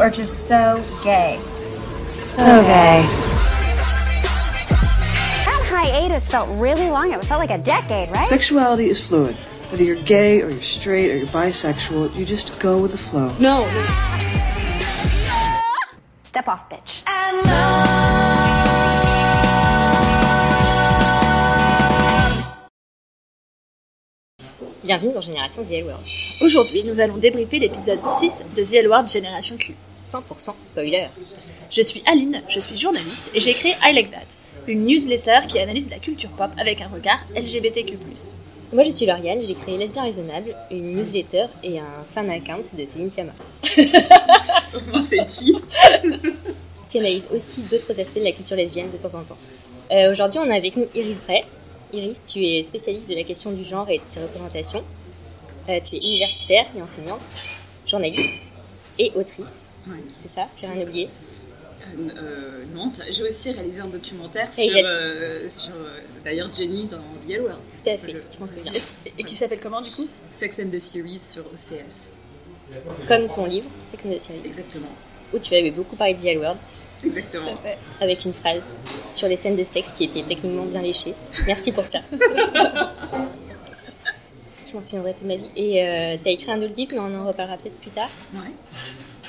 are just so gay. So gay. That hiatus felt really long. It felt like a decade, right? Sexuality is fluid. Whether you're gay or you're straight or you're bisexual, you just go with the flow. No. Step off, bitch. Bienvenue dans Génération The L World. Aujourd'hui, nous allons débriefer l'épisode 6 de The L Word Génération Q. 100% spoiler. Je suis Aline, je suis journaliste et j'ai créé I Like That, une newsletter qui analyse la culture pop avec un regard LGBTQ+. Moi je suis Lauriane, j'ai créé Lesbien Raisonnable, une newsletter et un fan account de Céline Sciamma. C'est dit. qui analyse aussi d'autres aspects de la culture lesbienne de temps en temps. Euh, Aujourd'hui, on a avec nous Iris Bray. Iris, tu es spécialiste de la question du genre et de ses représentations. Euh, tu es universitaire et enseignante, journaliste et autrice. Ouais. C'est ça J'ai rien oublié. Euh, non, j'ai aussi réalisé un documentaire sur, euh, sur euh, d'ailleurs Jenny dans Yellow World. Tout à fait, Je- je m'en souviens. Et qui s'appelle comment du coup Sex and the Series sur OCS. Comme ton livre, Sex and the City, Exactement. où tu avais beaucoup parlé de The L World, Exactement. avec une phrase sur les scènes de sexe qui étaient techniquement bien léchées. Merci pour ça. Je m'en souviendrai toute ma vie. Et euh, t'as écrit un autre livre, mais on en reparlera peut-être plus tard. Ouais.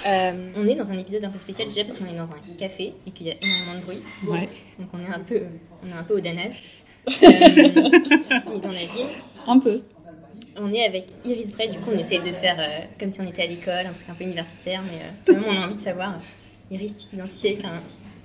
Euh, on est dans un épisode un peu spécial déjà parce qu'on est dans un café et qu'il y a énormément de bruit. Ouais. Donc on est un peu, on est un peu au Danas. Euh, en. Un peu. On est avec Iris Bray, du coup on essaie de faire euh, comme si on était à l'école, un truc un peu universitaire, mais quand même on a envie de savoir. Iris, tu t'identifies avec un,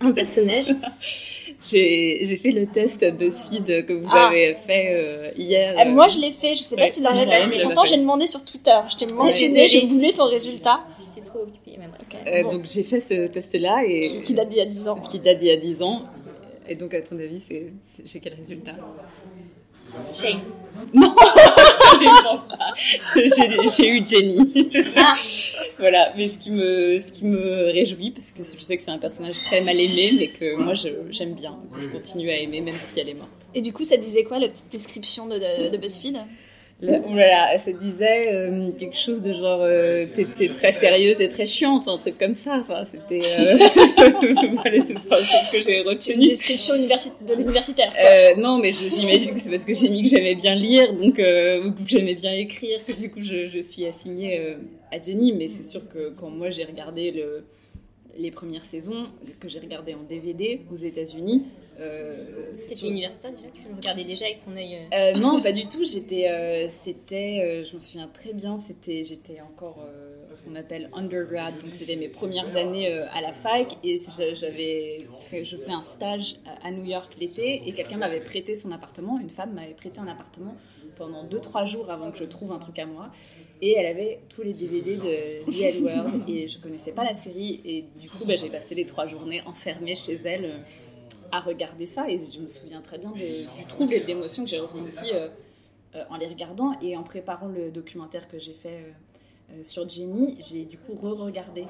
un personnage J'ai fait le test BuzzFeed que vous Ah. avez fait euh, hier. Ah, euh, Moi je l'ai fait, je sais pas Ouais, si Lauriane je l'a fait. Pourtant j'ai demandé sur Twitter, je t'ai mentionné, je voulais ton résultat. J'étais trop occupée, euh, Bon. Donc j'ai fait ce test-là et Qui, qui date d'il y a 10 ans. qui date d'il y a 10 ans. Et donc à ton avis, c'est- j'ai quel résultat? Shane. Non, absolument pas. J'ai j'ai eu Jenny. Ah. voilà, mais ce qui me ce qui me réjouit parce que je sais que c'est un personnage très mal aimé, mais que moi j'aime bien, que je continue à aimer même si elle est morte. Et du coup ça disait quoi la petite description de, de, de BuzzFeed? Là, voilà, ça disait euh, quelque chose de genre euh, t'es très sérieuse et très chiante, un truc comme ça. Enfin, c'était euh... voilà, c'est c'est ce que j'ai C'est une description de l'universitaire. Euh, non, mais j'imagine que c'est parce que j'ai mis que j'aimais bien lire, donc euh, que j'aimais bien écrire, que du coup je, je suis assignée à Jenny. Mais c'est sûr que quand moi j'ai regardé le, les premières saisons, que j'ai regardé en DVD aux États-Unis, euh, C'était universitaire déjà Tu le regardais déjà avec ton œil. euh, euh, non, pas du tout. J'étais, c'était, je me souviens très bien. C'était, j'étais encore ce qu'on appelle undergrad, donc c'était mes premières années à la fac et j'a- j'avais, je faisais un stage à New York l'été et quelqu'un m'avait prêté son appartement. Une femme m'avait prêté un appartement pendant 2-3 jours avant que je trouve un truc à moi et elle avait tous les DVD de The L World et je connaissais pas la série et du coup bah, j'ai passé les trois journées enfermée chez elle. À regarder ça et je me souviens très bien du trouble et de l'émotion que j'ai ressenti euh, euh, en les regardant et en préparant le documentaire que j'ai fait euh, sur Jenny, j'ai du coup re-regardé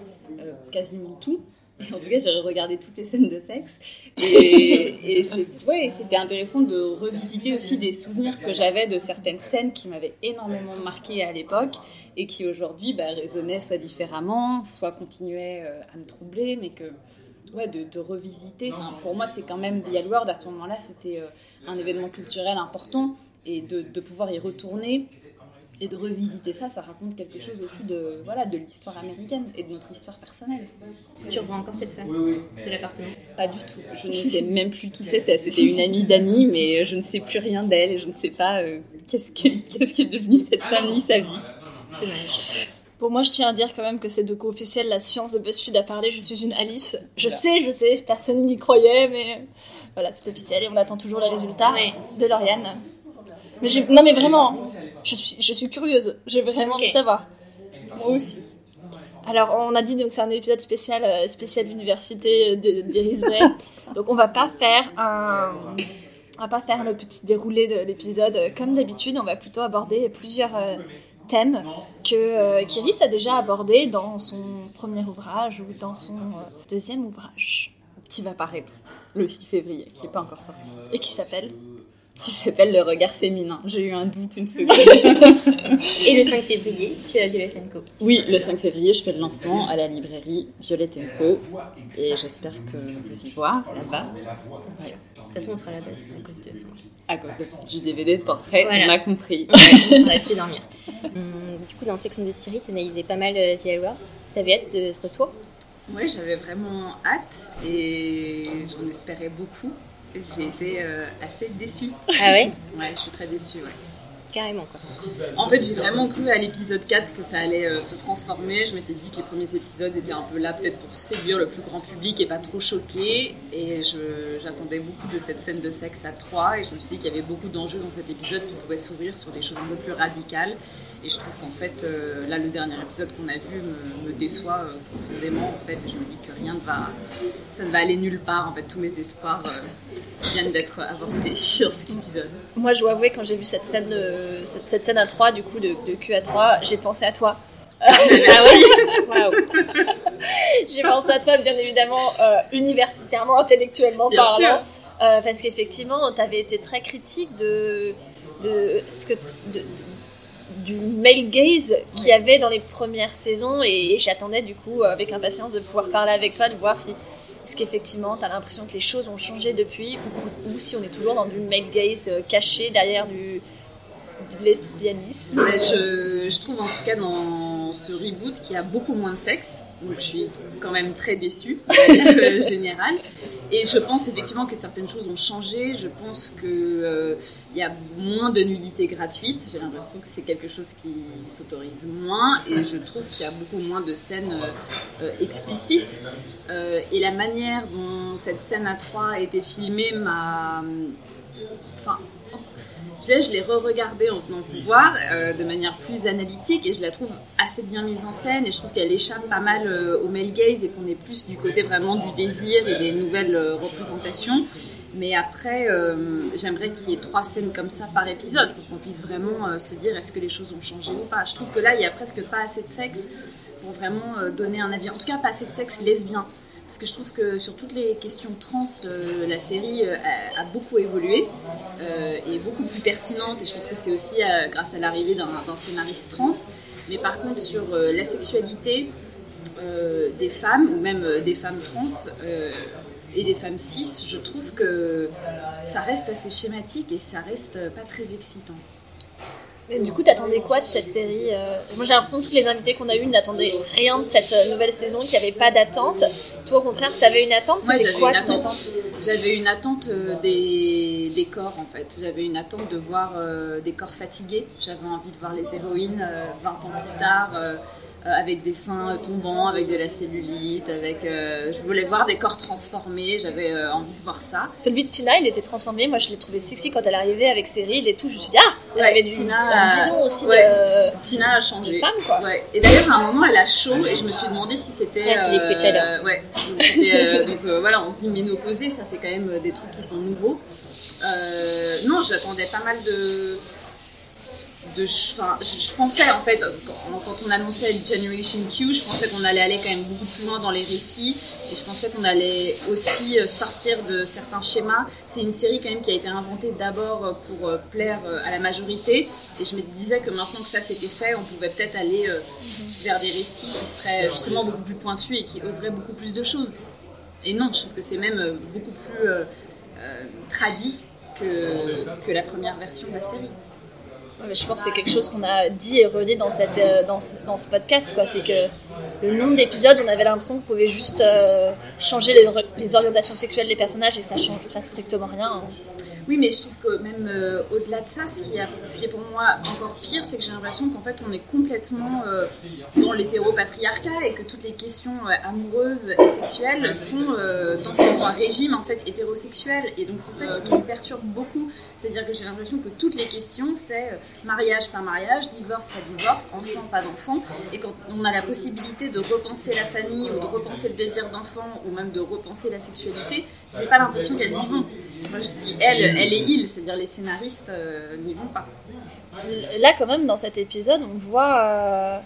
quasiment tout. En tout cas, j'ai regardé toutes les scènes de sexe. Et, c'est- ouais, c'était intéressant de revisiter aussi des souvenirs que j'avais de certaines scènes qui m'avaient énormément marqué à l'époque et qui aujourd'hui bah, résonnaient soit différemment, soit continuaient à me troubler, mais que ouais, de, de revisiter. Enfin, pour moi, c'est quand même The L Word, à ce moment-là, c'était euh, un événement culturel important et de, de pouvoir y retourner et de revisiter ça, ça raconte quelque chose aussi de voilà de l'histoire américaine et de notre histoire personnelle. Tu revois encore cette femme de l'appartement? Pas du tout. Je ne sais même plus qui c'était. C'était une amie d'amis, mais je ne sais plus rien d'elle et je ne sais pas euh, qu'est-ce que- qu'est-ce qui est devenu cette femme ni sa vie. Dommage. Pour moi, je tiens à dire quand même que c'est de quoi officiel, la science de BuzzFeed a parlé, je suis une Alice. Je sais, je sais, personne n'y croyait, mais voilà, c'est officiel et on attend toujours les résultats de Lauriane. Mais non mais vraiment, je suis, je suis curieuse, j'ai vraiment envie de Ok. savoir. Moi aussi. Alors, on a dit donc c'est un épisode spécial, euh, spécial université de- d'Iris Bray. donc, on va pas faire un, on va pas faire le petit déroulé de l'épisode euh, comme d'habitude. On va plutôt aborder plusieurs euh, thèmes que euh, qu'Iris a déjà abordés dans son premier ouvrage ou dans son euh, deuxième ouvrage Qui va paraître le 6 février, qui n'est pas encore sorti. et qui s'appelle qui s'appelle Le regard féminin. J'ai eu un doute une seconde. Et le 5 février, tu as Violette Co. oui, le 5 février, je fais le lancement à la librairie Violette Co. Et j'espère que vous y voir là-bas. De toute façon, on sera là-bas à cause de. À cause de- du DVD de portrait, Voilà. on a compris. on sera resté dormir. Hum, du coup, dans Sex and the City, tu analysais pas mal euh, The Hour. T'avais hâte de ce retour? Ouais, j'avais vraiment hâte et j'en espérais beaucoup. J'ai été euh, assez déçue. Ah ouais? Ouais, je suis très déçue, ouais. Carrément, quoi. En fait, j'ai vraiment cru à l'épisode 4 que ça allait euh, se transformer. Je m'étais dit que les premiers épisodes étaient un peu là peut-être pour séduire le plus grand public et pas trop choquer. Et j'attendais beaucoup de cette scène de sexe à 3 et je me suis dit qu'il y avait beaucoup d'enjeux dans cet épisode qui pouvaient s'ouvrir sur des choses un peu plus radicales. Et je trouve qu'en fait, euh, là, le dernier épisode qu'on a vu me, déçoit euh, profondément en fait. Et je me dis que rien ne va, ça ne va aller nulle part. En fait, tous mes espoirs viennent d'être avortés sur cet épisode. Moi, je dois avouer, quand j'ai vu cette scène, de- cette, cette scène à 3, du coup, de, de Q à 3, j'ai pensé à toi. Ah oui Waouh J'ai pensé à toi, bien évidemment, euh, universitairement, intellectuellement Bien parlant. sûr. Euh, parce qu'effectivement, tu avais été très critique de, de ce que. de- du male gaze qu'il y avait dans les premières saisons et, et j'attendais du coup avec impatience de pouvoir parler avec toi, de voir si est-ce qu'effectivement tu as l'impression que les choses ont changé depuis ou, si on est toujours dans du male gaze euh, caché derrière du, lesbianisme? Je trouve en tout cas dans ce reboot qu'il y a beaucoup moins de sexe, donc je suis quand même très déçue euh, générale. Et je pense effectivement que certaines choses ont changé. Je pense que euh, y a moins de nudité gratuite. J'ai l'impression que c'est quelque chose qui s'autorise moins, et je trouve qu'il y a beaucoup moins de scènes euh, euh, explicites. Euh, et la manière dont cette scène à trois a été filmée m'a, enfin je l'ai, re-regardée en venant vous voir euh, de manière plus analytique et je la trouve assez bien mise en scène et je trouve qu'elle échappe pas mal euh, au male gaze et qu'on est plus du côté vraiment du désir et des nouvelles euh, représentations. Mais après, j'aimerais qu'il y ait trois scènes comme ça par épisode pour qu'on puisse vraiment se dire est-ce que les choses ont changé ou pas. Je trouve que là, il y a presque pas assez de sexe pour vraiment donner un avis. En tout cas, pas assez de sexe lesbien. Parce que je trouve que sur toutes les questions trans, la série euh, a, beaucoup évolué euh, et est beaucoup plus pertinente. Et je pense que c'est aussi euh, grâce à l'arrivée d'un scénariste trans. Mais par contre, sur la sexualité des femmes, ou même des femmes trans et des femmes cis, je trouve que ça reste assez schématique et ça reste pas très excitant. Mais du coup, t'attendais quoi de cette série euh Moi, j'ai l'impression que tous les invités qu'on a eus n'attendaient rien de cette euh, nouvelle saison, qu'il n'y avait pas d'attente. Toi, au contraire, t'avais une attente Moi, j'avais quoi une attente. J'avais une attente des, des corps, en fait. J'avais une attente de voir euh, des corps fatigués. J'avais envie de voir les héroïnes euh, 20 ans plus tard, euh, avec des seins tombants, avec de la cellulite, avec... euh, je voulais voir des corps transformés. J'avais euh, envie de voir ça. Celui de Tina, il était transformé. Moi, je l'ai trouvé sexy quand elle arrivait avec ses rides et tout. Je me suis dit, ah Elle Ouais, avait du Tina, un euh, bidon aussi ouais. de... Tina a changé. Femme, quoi. Ouais. Et d'ailleurs, à un moment, elle a chaud et je me suis demandé si c'était. Ouais, c'est liquid shadow. ouais. Donc, euh, donc, euh, voilà, on se dit ménopausée, ça c'est quand même euh, des trucs qui sont nouveaux. Euh, non, j'attendais pas mal de. De, ch- enfin, je, je pensais en fait, quand, quand on annonçait Generation Q, je pensais qu'on allait aller quand même beaucoup plus loin dans les récits et je pensais qu'on allait aussi euh, sortir de certains schémas. C'est une série quand même qui a été inventée d'abord euh, pour euh, plaire à la majorité et je me disais que maintenant que ça c'était fait, on pouvait peut-être aller euh, vers des récits qui seraient justement beaucoup plus pointus et qui oseraient beaucoup plus de choses. Et non, je trouve que c'est même beaucoup plus euh, euh, tradit que, que la première version de la série. Je pense que c'est quelque chose qu'on a dit et redit dans, cette, euh, dans, dans ce podcast. quoi. C'est que le nombre d'épisodes, on avait l'impression qu'on pouvait juste euh, changer les, orientations sexuelles des personnages et ça changerait strictement rien. hein. Oui, mais je trouve que même euh, au-delà de ça, ce qui, a- est pour moi encore pire, c'est que j'ai l'impression qu'en fait, on est complètement euh, dans l'hétéropatriarcat et que toutes les questions euh, amoureuses et sexuelles sont euh, dans ce un régime en fait hétérosexuel. Et donc c'est ça qui, qui me perturbe beaucoup. C'est-à-dire que j'ai l'impression que toutes les questions, c'est mariage, pas mariage, divorce, pas divorce, enfant, pas d'enfant. Et quand on a la possibilité de repenser la famille ou de repenser le désir d'enfant ou même de repenser la sexualité, j'ai pas l'impression qu'elles y vont. Moi je dis elle, elle et il, c'est-à-dire les scénaristes euh, n'y vont pas. Là, quand même, dans cet épisode, on voit, euh,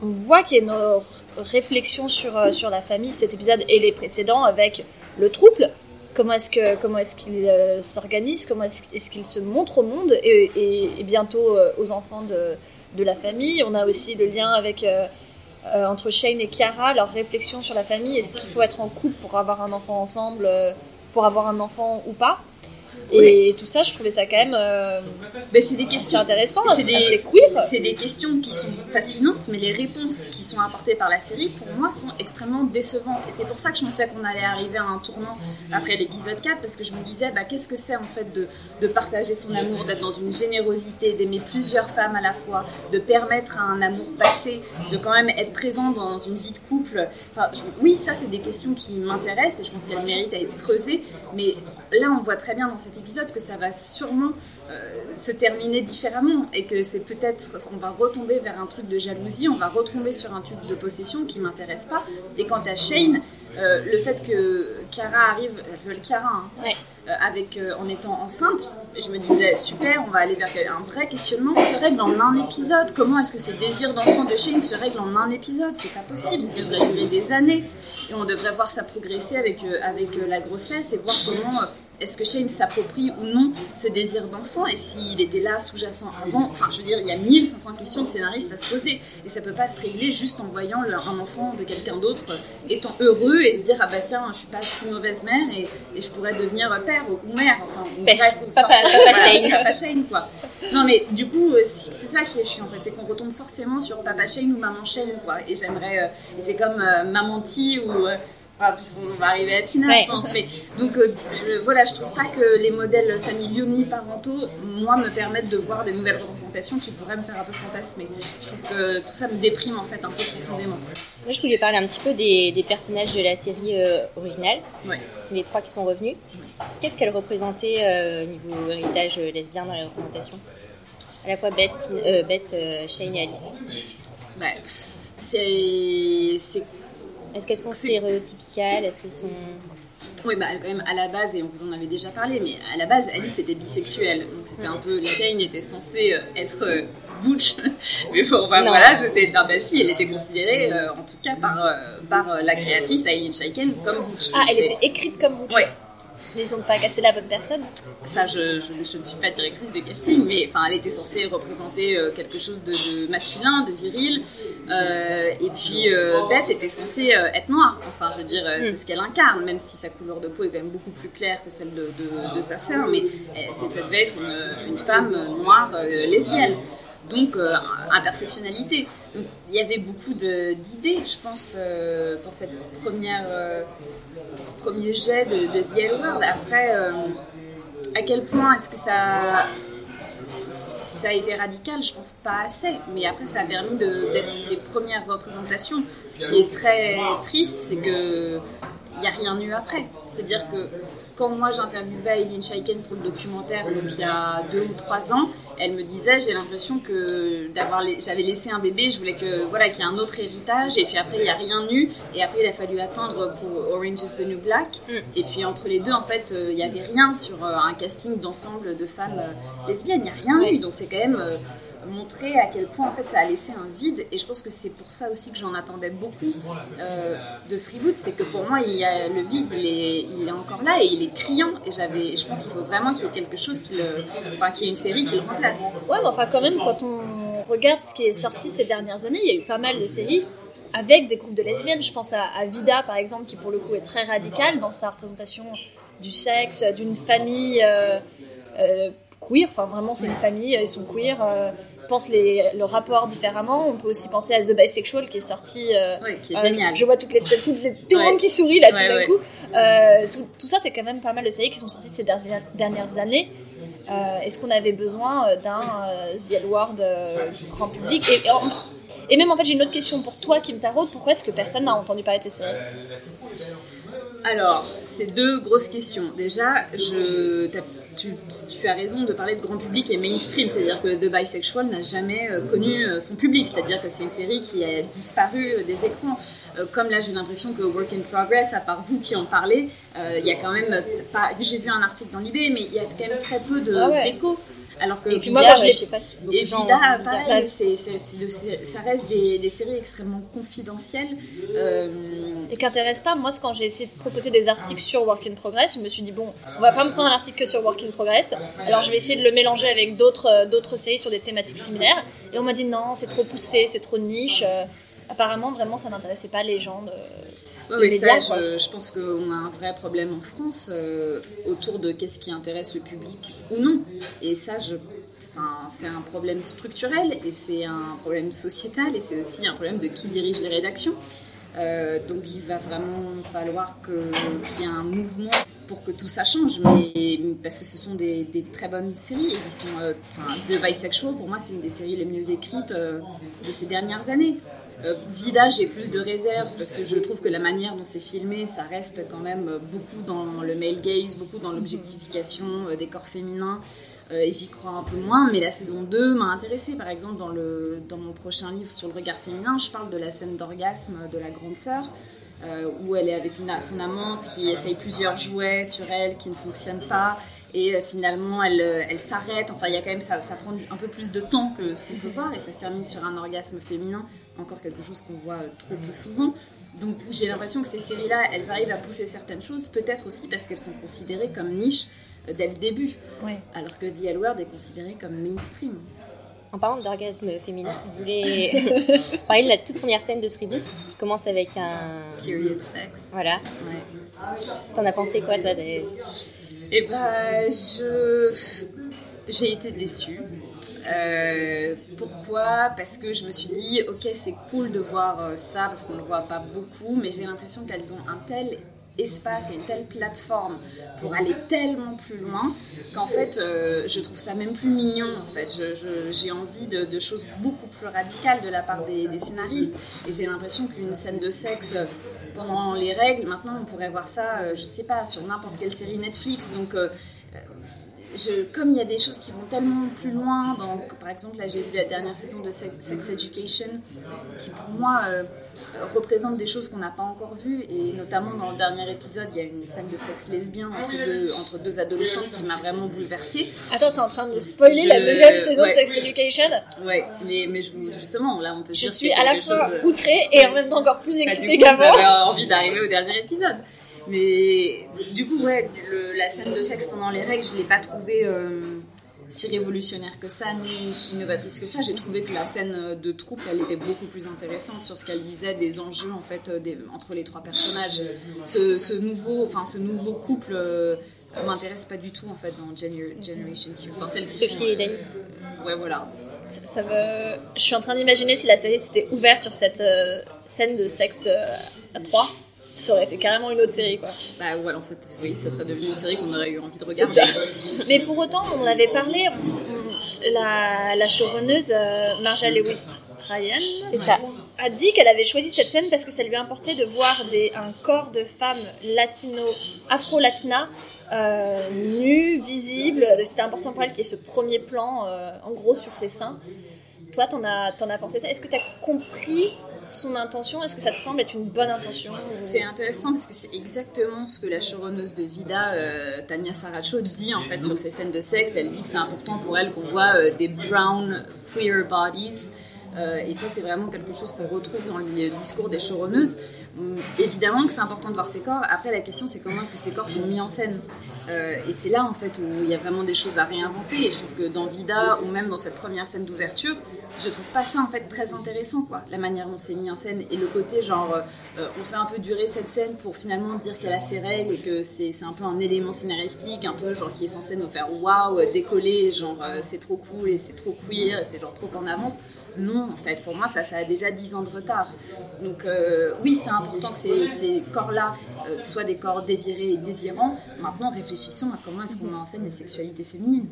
voit qu'il y a une réflexion sur, euh, sur la famille, cet épisode et les précédents, avec le trouble comment est-ce est-ce qu'il s'organise, comment est-ce, qu'il se montre au monde et, bientôt aux enfants de, de la famille. On a aussi le lien avec entre Shane et Kiara, leur réflexion sur la famille. Est-ce qu'il faut être en couple pour avoir un enfant ensemble, pour avoir un enfant ou pas Et tout ça, je trouvais ça quand même euh, Ben, c'est des questions. intéressant, C'est des, queer. c'est des questions qui sont fascinantes, mais les réponses qui sont apportées par la série, pour moi, sont extrêmement décevantes. Et c'est pour ça que je pensais qu'on allait arriver à un tournant après l'épisode 4, parce que je me disais, bah, qu'est-ce que c'est en fait de, de partager son amour, d'être dans une générosité, d'aimer plusieurs femmes à la fois, de permettre à un amour passé, de quand même être présent dans une vie de couple. Enfin, je- oui, ça, c'est des questions qui m'intéressent et je pense qu'elles méritent à être creusées, mais là, on voit très bien dans cet épisode que ça va sûrement euh, se terminer différemment et que c'est peut-être on va retomber vers un truc de jalousie, on va retomber sur un truc de possession qui m'intéresse pas. Et quant à Shane, euh, le fait que Chiara arrive, elle s'appelle Chiara, hein, Ouais. euh, avec euh, en étant enceinte, je me disais super, on va aller vers un vrai questionnement. Ça se règle en un épisode. Comment est-ce que ce désir d'enfant de Shane se règle en un épisode? C'est pas possible. Ça devrait durer des années et on devrait voir ça progresser avec avec la grossesse et voir comment est-ce que Shane s'approprie ou non ce désir d'enfant et s'il était là sous-jacent avant? Enfin, je veux dire, il y a 1500 questions de scénaristes à se poser et ça peut pas se régler juste en voyant un enfant de quelqu'un d'autre étant heureux et se dire ah bah tiens, je suis pas si mauvaise mère et, et je pourrais devenir père ou, mère, enfin, Père. bref, ou Papa- sortir- Papa voilà, Shane. Papa Shane, quoi. Non mais du coup, euh, c'est ça qui est chiant en fait, c'est qu'on retombe forcément sur Papa Shane ou Maman Shane, quoi. Et j'aimerais, euh, c'est comme euh, Maman T ou euh, Enfin, puisqu'on va arriver à Tina, Ouais. je pense. Mais, donc, euh, euh, voilà, je trouve pas que les modèles familiaux mi-parentaux, moi, me permettent de voir des nouvelles représentations qui pourraient me faire un peu fantasmer. Je trouve que tout ça me déprime, en fait, un peu profondément. Moi, je voulais parler un petit peu des, des personnages de la série euh, originale, Ouais. les trois qui sont revenus. Qu'est-ce qu'elles représentaient au niveau héritage lesbien dans les représentations? À la fois Beth, Beth Shane et Alice. Bah, c'est. Est-ce qu'elles sont stéréotypicales Est-ce qu'elles sont... Oui, bah, quand même, à la base, et on vous en avait déjà parlé, mais à la base, Alice était bisexuelle. Donc, c'était un peu. Shane était censé euh, être. euh, Butch, mais bon, Non. voilà, c'était. Non, bah, si, elle était considérée, euh, en tout cas, par, euh, par euh, la créatrice Aileen Shaiken comme Butch. Ah, elle était écrite comme vous. Ouais. Ils ont pas cassé la bonne personne. Ça, je, ne suis pas directrice de casting, mais enfin, elle était censée représenter euh, quelque chose de, masculin, de viril. Euh, et puis, euh, Beth était censée euh, être noire. Enfin, je veux dire, c'est ce qu'elle incarne, même si sa couleur de peau est quand même beaucoup plus claire que celle de, sa sœur. Mais c'est- ça devait être une, femme noire lesbienne. Donc, euh, intersectionnalité. Il y avait beaucoup de- d'idées, je pense, euh, pour cette première, euh, ce premier jet de, de The World. Après, à quel point est-ce que ça, ça a été radical Je pense pas assez. Mais après, ça a permis de- d'être des premières représentations. Ce qui est très triste, c'est que il n'y a rien eu après. C'est-à-dire que quand moi j'interviewais Eileen Shaiken pour le documentaire, donc il y a deux ou trois ans, elle me disait j'ai l'impression que d'avoir j'avais laissé un bébé, je voulais que voilà qu'il y ait un autre héritage, et puis après il n'y a rien eu, et après il a fallu attendre pour Orange is the New Black, et puis entre les deux en fait euh, il n'y avait rien sur euh, un casting d'ensemble de femmes euh, lesbiennes, il n'y a rien eu, donc c'est quand même montrer à quel point en fait ça a laissé un vide et je pense que c'est pour ça aussi que j'en attendais beaucoup euh, de ce reboot c'est que pour moi il y a le vide il est, il est encore là et il est criant et j'avais je pense qu'il faut vraiment qu'il y ait quelque chose qui le enfin qu'il y ait une série qui le remplace Ouais, mais enfin, quand même, quand on regarde ce qui est sorti ces dernières années, il y a eu pas mal de séries avec des groupes de lesbiennes. Je pense à, à Vida, par exemple, qui pour le coup est très radicale dans sa représentation du sexe, d'une famille euh, euh, queer. Enfin, vraiment, c'est une famille, ils sont queer. euh, pense les, le rapport différemment. On peut aussi penser à The Bisexual qui est sorti. euh, ouais, qui est euh, génial je vois toutes les, toutes les- tout le monde qui sourit là tout d'un coup. Euh, tout, tout ça, c'est quand même pas mal de séries qui sont sorties ces dernières, dernières années. Euh, Est-ce qu'on avait besoin d'un The World euh, grand public? Et, et, en- et même en fait, j'ai une autre question pour toi me taraude. Pourquoi est-ce que personne n'a entendu parler de ces séries? Alors, c'est deux grosses questions. Déjà, je, tu, tu as raison de parler de grand public et mainstream, c'est-à-dire que The Bisexual n'a jamais euh, connu euh, son public, c'est-à-dire que c'est une série qui a disparu euh, des écrans. Comme là, j'ai l'impression que Work in Progress, à part vous qui en parlez, il y a quand même pas. J'ai vu un article dans l'idée, mais il y a quand même très peu de Ah ouais. d'écho. Alors que Et puis Vida, moi, quand je sais pas si beaucoup et gens Vida, vu pareil, c'est- c'est- c'est ça reste des, des séries extrêmement confidentielles. Euh, et qui intéresse pas. Moi, quand j'ai essayé de proposer des articles sur Work in Progress, je me suis dit bon, on va pas me prendre un article que sur Work in Progress, alors je vais essayer de le mélanger avec d'autres euh, d'autres séries sur des thématiques similaires. Et on m'a dit non, c'est trop poussé, c'est trop niche. Apparemment, vraiment, ça n'intéressait pas les gens. De... Ouais, les médias, ça, je, je pense qu'on a un vrai problème en France euh, autour de qu'est-ce qui intéresse le public ou non. Et ça, je, enfin, c'est un problème structurel et c'est un problème sociétal et c'est aussi un problème de qui dirige les rédactions. Euh, donc il va vraiment falloir qu'il y ait un mouvement pour que tout ça change, mais parce que ce sont des, des très bonnes séries et qui sont, euh, enfin, The Bisexual pour moi c'est une des séries les mieux écrites euh, de ces dernières années. Euh, Vida, j'ai plus de réserves parce que je trouve que la manière dont c'est filmé, ça reste quand même beaucoup dans le male gaze, beaucoup dans l'objectification euh, des corps féminins. Euh, et j'y crois un peu moins, mais la saison 2 m'a intéressée. Par exemple, dans, le, dans mon prochain livre sur le regard féminin, je parle de la scène d'orgasme de la grande sœur, euh, où elle est avec son amante qui essaye plusieurs jouets sur elle qui ne fonctionnent pas. Et euh, finalement, elle, euh, elle s'arrête. Enfin, il y a quand même ça, ça prend un peu plus de temps que ce qu'on peut voir, et ça se termine sur un orgasme féminin, encore quelque chose qu'on voit trop peu souvent. Donc, j'ai l'impression que ces séries-là, elles arrivent à pousser certaines choses, peut-être aussi parce qu'elles sont considérées comme niche euh, dès le début, Ouais. alors que The L Word est considéré comme mainstream. En parlant d'orgasme féminin, je voulais parler de la toute première scène de ce reboot qui commence avec un. Period sex. Voilà. Ouais. T'en as pensé quoi, toi de- Et ben, je j'ai été déçue. Euh, pourquoi? Parce que je me suis dit, ok, c'est cool de voir euh, ça parce qu'on le voit pas beaucoup, mais j'ai l'impression qu'elles ont un tel espace et une telle plateforme pour aller tellement plus loin qu'en fait euh, je trouve ça même plus mignon en fait. J'ai envie de, choses beaucoup plus radicales de la part des, scénaristes. Et j'ai l'impression qu'une scène de sexe pendant les règles maintenant on pourrait voir ça euh, je sais pas sur n'importe quelle série Netflix. Donc je, comme il y a des choses qui vont tellement plus loin, donc par exemple là j'ai vu la dernière saison de Sex, Education, qui pour moi euh, représente des choses qu'on n'a pas encore vues, et notamment dans le dernier épisode il y a une scène de sexe lesbien entre deux, entre deux adolescentes qui m'a vraiment bouleversée. Attends, t'es en train de spoiler la deuxième saison ouais. de Sex Education? Ouais, mais, mais je vous- justement là on peut Je dire suis à la fois chose- outrée et en même temps encore plus excitée qu'avant. J'avais envie d'arriver au dernier épisode. Mais du coup, ouais, le- la scène de sexe pendant les règles, je l'ai pas trouvée euh, si révolutionnaire que ça, ni si novatrice que ça. J'ai trouvé que la scène de troupe, elle était beaucoup plus intéressante sur ce qu'elle disait des enjeux en fait euh, des- entre les trois personnages. Ce, ce nouveau, enfin ce nouveau couple. euh, m'intéresse pas du tout en fait dans Gener- Generation Q. Enfin, celle qui Sophie et euh, Dani. Ouais, voilà. Ça, ça me... Je suis en train d'imaginer si la série s'était ouverte sur cette euh, scène de sexe euh, à trois. Ça aurait été carrément une autre série, quoi. Bah, ou alors, oui, ça serait devenu une série qu'on aurait eu envie de regarder. Mais pour autant, on en avait parlé, on- la, la showrunneuse euh, Marja Lewis Ryan ça. a dit qu'elle avait choisi cette scène parce que ça lui importait de voir des, un corps de femme latino, afro-latina, euh, nu, visible. C'était important pour elle qu'il y ait ce premier plan, euh, en gros, sur ses seins. Toi, t'en as, t'en as pensé ça? Est-ce que t'as compris son intention Est-ce que ça te semble être une bonne intention C'est intéressant parce que c'est exactement ce que la showrunneuse de Vida, euh, Tania Saracho, dit en fait sur ces scènes de sexe. Elle dit que c'est important pour elle qu'on voit euh, des brown queer bodies. Euh, et ça, c'est vraiment quelque chose qu'on retrouve dans le discours des showrunneuses. Hum, évidemment que c'est important de voir ces corps. Après, la question, c'est comment est-ce que ces corps sont mis en scène. Euh, et c'est là, en fait, où il y a vraiment des choses à réinventer. Et je trouve que dans Vida, ou même dans cette première scène d'ouverture, je trouve pas ça, en fait, très intéressant. La manière dont c'est mis en scène et le côté, genre, euh, on fait un peu durer cette scène pour finalement dire qu'elle a ses règles et que c'est un peu un élément scénaristique, un peu, genre, qui est censé nous faire waouh, décoller, genre, c'est trop cool et c'est trop queer et c'est, genre, trop en avance. Non, en fait, pour moi, ça, ça a déjà 10 ans de retard. Donc, euh, oui, c'est important que ces, ces corps-là euh, soient des corps désirés et désirants. Maintenant, réfléchissons à comment est-ce qu'on enseigne les sexualités féminines.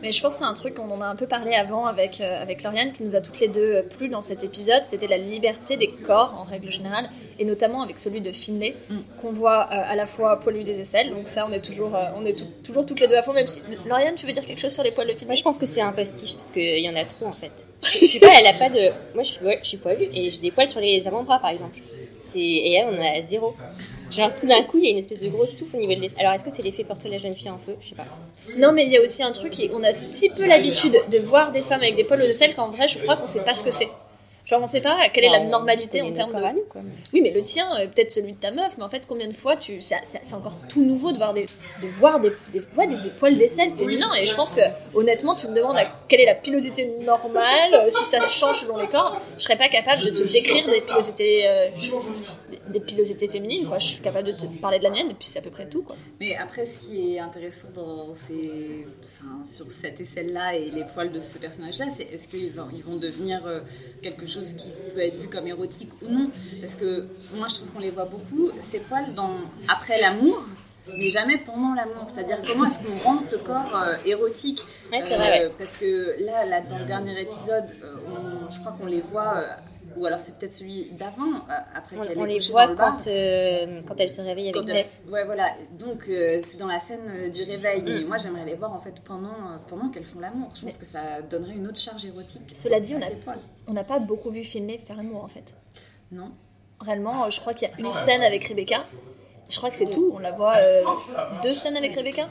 Mais je pense que c'est un truc qu'on en a un peu parlé avant avec, euh, avec Lauriane, qui nous a toutes les deux euh, plu dans cet épisode. C'était la liberté des corps en règle générale, et notamment avec celui de Finlay, Mm. qu'on voit euh, à la fois poilu des aisselles. Donc ça, on est toujours, euh, on est tout- toujours toutes les deux à fond. Même si Lauriane, tu veux dire quelque chose sur les poils de Finlay? Moi, je pense que c'est un postiche parce qu'il y en a trop en fait. Je sais pas, elle a pas de. Moi, je suis, ouais, je suis poilue et j'ai des poils sur les avant-bras par exemple. C'est et elle, on a zéro. Genre tout d'un coup, il y a une espèce de grosse touffe au niveau de Alors est-ce que c'est l'effet porter la jeune fille en feu? Je sais pas. Non, mais il y a aussi un truc, on a si peu l'habitude de voir des femmes avec des poils de sel qu'en vrai, je crois qu'on sait pas ce que c'est. Genre, on sait pas quelle est la Bah, normalité en termes de. nous, quoi. Oui, mais le tien, euh, peut-être celui de ta meuf, mais en fait, combien de fois tu. C'est encore tout nouveau de voir des, de voir des, des, ouais, des poils d'aisselle féminins. Et je pense que, honnêtement, tu me demandes à quelle est la pilosité normale, euh, si ça change selon les corps, je serais pas capable de te décrire des pilosités, euh, des, pilosités féminines, quoi. Je suis capable de te parler de la mienne, et puis c'est à peu près tout, quoi. Mais après, ce qui est intéressant dans ces, enfin, sur cette aisselle-là et les poils de ce personnage-là, c'est est-ce qu'ils vont, ils vont devenir euh, quelque chose qui peut être vu comme érotique ou non? Parce que moi, je trouve qu'on les voit beaucoup, ces poils, dans, après l'amour, mais jamais pendant l'amour. C'est-à-dire, comment est-ce qu'on rend ce corps euh, érotique? Ouais, c'est vrai, ouais. Parce que là, là, dans le dernier épisode, euh, on- je crois qu'on les voit, euh, ou alors c'est peut-être celui d'avant, euh, après On, qu'elle on ait les voit le quand, euh, quand elle se réveille avec Tess. Ouais, voilà. Donc, euh, c'est dans la scène du réveil. Mais moi, j'aimerais les voir en fait pendant, pendant qu'elles font l'amour. Je pense que ça donnerait une autre charge érotique. Cela dit, on. On n'a pas beaucoup vu Finlay faire l'amour, en fait. Non. Réellement, je crois qu'il y a une scène avec Rebecca. Je crois que c'est tout. On la voit euh, deux scènes avec Rebecca.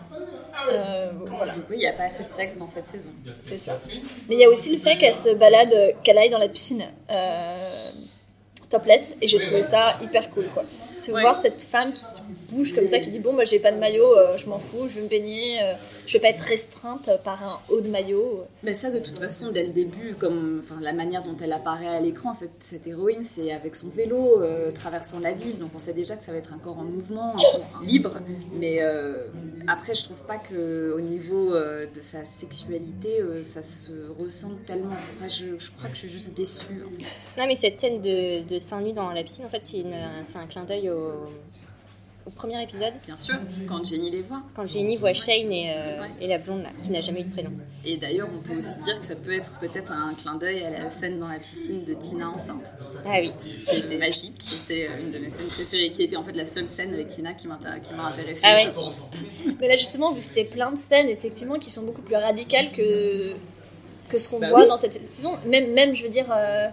Euh, voilà, Donc, oui, il n'y a pas assez de sexe dans cette saison. c'est ça. Mais il y a aussi le fait qu'elle se balade, euh, qu'elle aille dans la piscine euh, topless. Et j'ai trouvé ça hyper cool, quoi. Se Ouais. voir cette femme qui se bouge comme ça, qui dit Bon, bah, j'ai pas de maillot, euh, je m'en fous, je vais me baigner, euh, je vais pas être restreinte par un haut de maillot. Mais ça, de toute façon, dès le début, comme enfin, la manière dont elle apparaît à l'écran, cette, cette héroïne, c'est avec son vélo, euh, traversant la ville. Donc, on sait déjà que ça va être un corps en mouvement, un corps libre. Mais euh, après, je trouve pas que au niveau euh, de sa sexualité, euh, ça se ressente tellement. Enfin, je, je crois que je suis juste déçue. en fait. Non, mais cette scène de, de seins nus dans la piscine, en fait, c'est une- c'est un clin d'œil au, au premier épisode, Bien sûr, quand Jenny les voit. quand Jenny voit Shane et, euh, Ouais. et la blonde, là, qui n'a jamais eu de prénom. Et d'ailleurs, on peut aussi dire que ça peut être peut-être un clin d'œil à la scène dans la piscine de Tina enceinte, Ah oui. qui était magique, qui était euh, une de mes scènes préférées, qui était en fait la seule scène avec Tina qui m'a intéressée, Ah ouais. je pense. Mais là, justement, que c'était plein de scènes, effectivement, qui sont beaucoup plus radicales que, que ce qu'on Bah voit oui. dans cette saison. Même, même je veux dire, euh,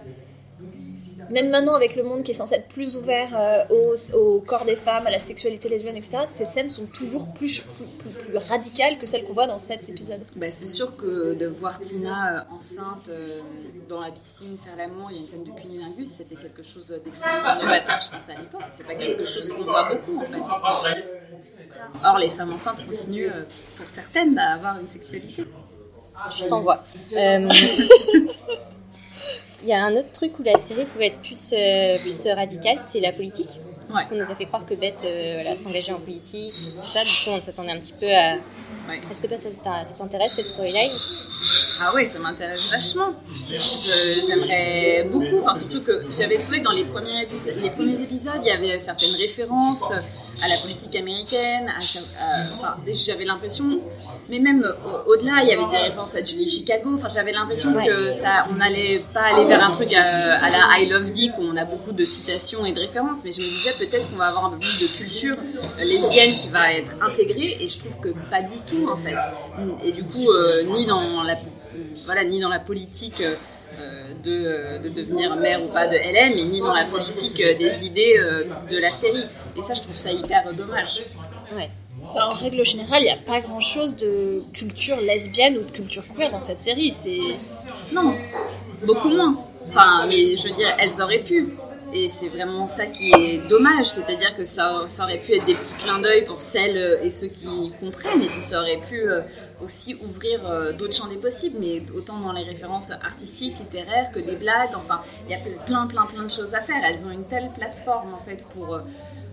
même maintenant, avec le monde qui est censé être plus ouvert euh, au, au corps des femmes, à la sexualité lesbienne, etc., ces scènes sont toujours plus, plus, plus- plus radicales que celles qu'on voit dans cet épisode. Bah, c'est sûr que de voir Tina euh, enceinte euh, dans la piscine faire l'amour, il y a une scène de cunilingus, c'était quelque chose d'extrêmement novateur, je pense, à l'époque. C'est pas quelque chose qu'on voit beaucoup, en fait. Or, les femmes enceintes continuent, pour certaines, à avoir une sexualité. Je s'en vois. Euh, Il y a un autre truc où la série pouvait être plus, euh, plus radicale, c'est la politique. Parce qu'on nous a fait croire que Beth euh, voilà, s'engageait en politique, tout ça. Du coup, on s'attendait un petit peu à. Ouais. Est-ce que toi, ça t'intéresse cette storyline? Ah ouais, ça m'intéresse vachement. J'aimerais beaucoup, enfin surtout que j'avais trouvé que dans les premiers, épis- les premiers épisodes, il y avait certaines références à la politique américaine, enfin j'avais l'impression, mais même au- au-delà, il y avait des références à Julie Chicago, enfin j'avais l'impression que ça, on n'allait pas aller vers un truc à, à la I Love Dick où on a beaucoup de citations et de références, mais je me disais peut-être qu'on va avoir un peu plus de culture euh, lesbienne qui va être intégrée, et je trouve que pas du tout en fait. Et du coup, euh, ni dans la voilà, ni dans la politique euh, de, euh, de devenir maire ou pas de LM, et ni dans la politique euh, des idées euh, de la série. Et ça, je trouve ça hyper dommage. Ouais. En règle générale, il n'y a pas grand chose de culture lesbienne ou de culture queer dans cette série. C'est Non, beaucoup moins. Enfin, mais je veux dire, elles auraient pu. Et c'est vraiment ça qui est dommage, c'est-à-dire que ça, aurait pu être des petits clins d'œil pour celles euh, et ceux qui comprennent, et puis ça aurait pu euh, aussi ouvrir euh, d'autres champs des possibles, mais autant dans les références artistiques, littéraires, que des blagues, enfin, il y a plein, plein, plein de choses à faire. Elles ont une telle plateforme, en fait, pour,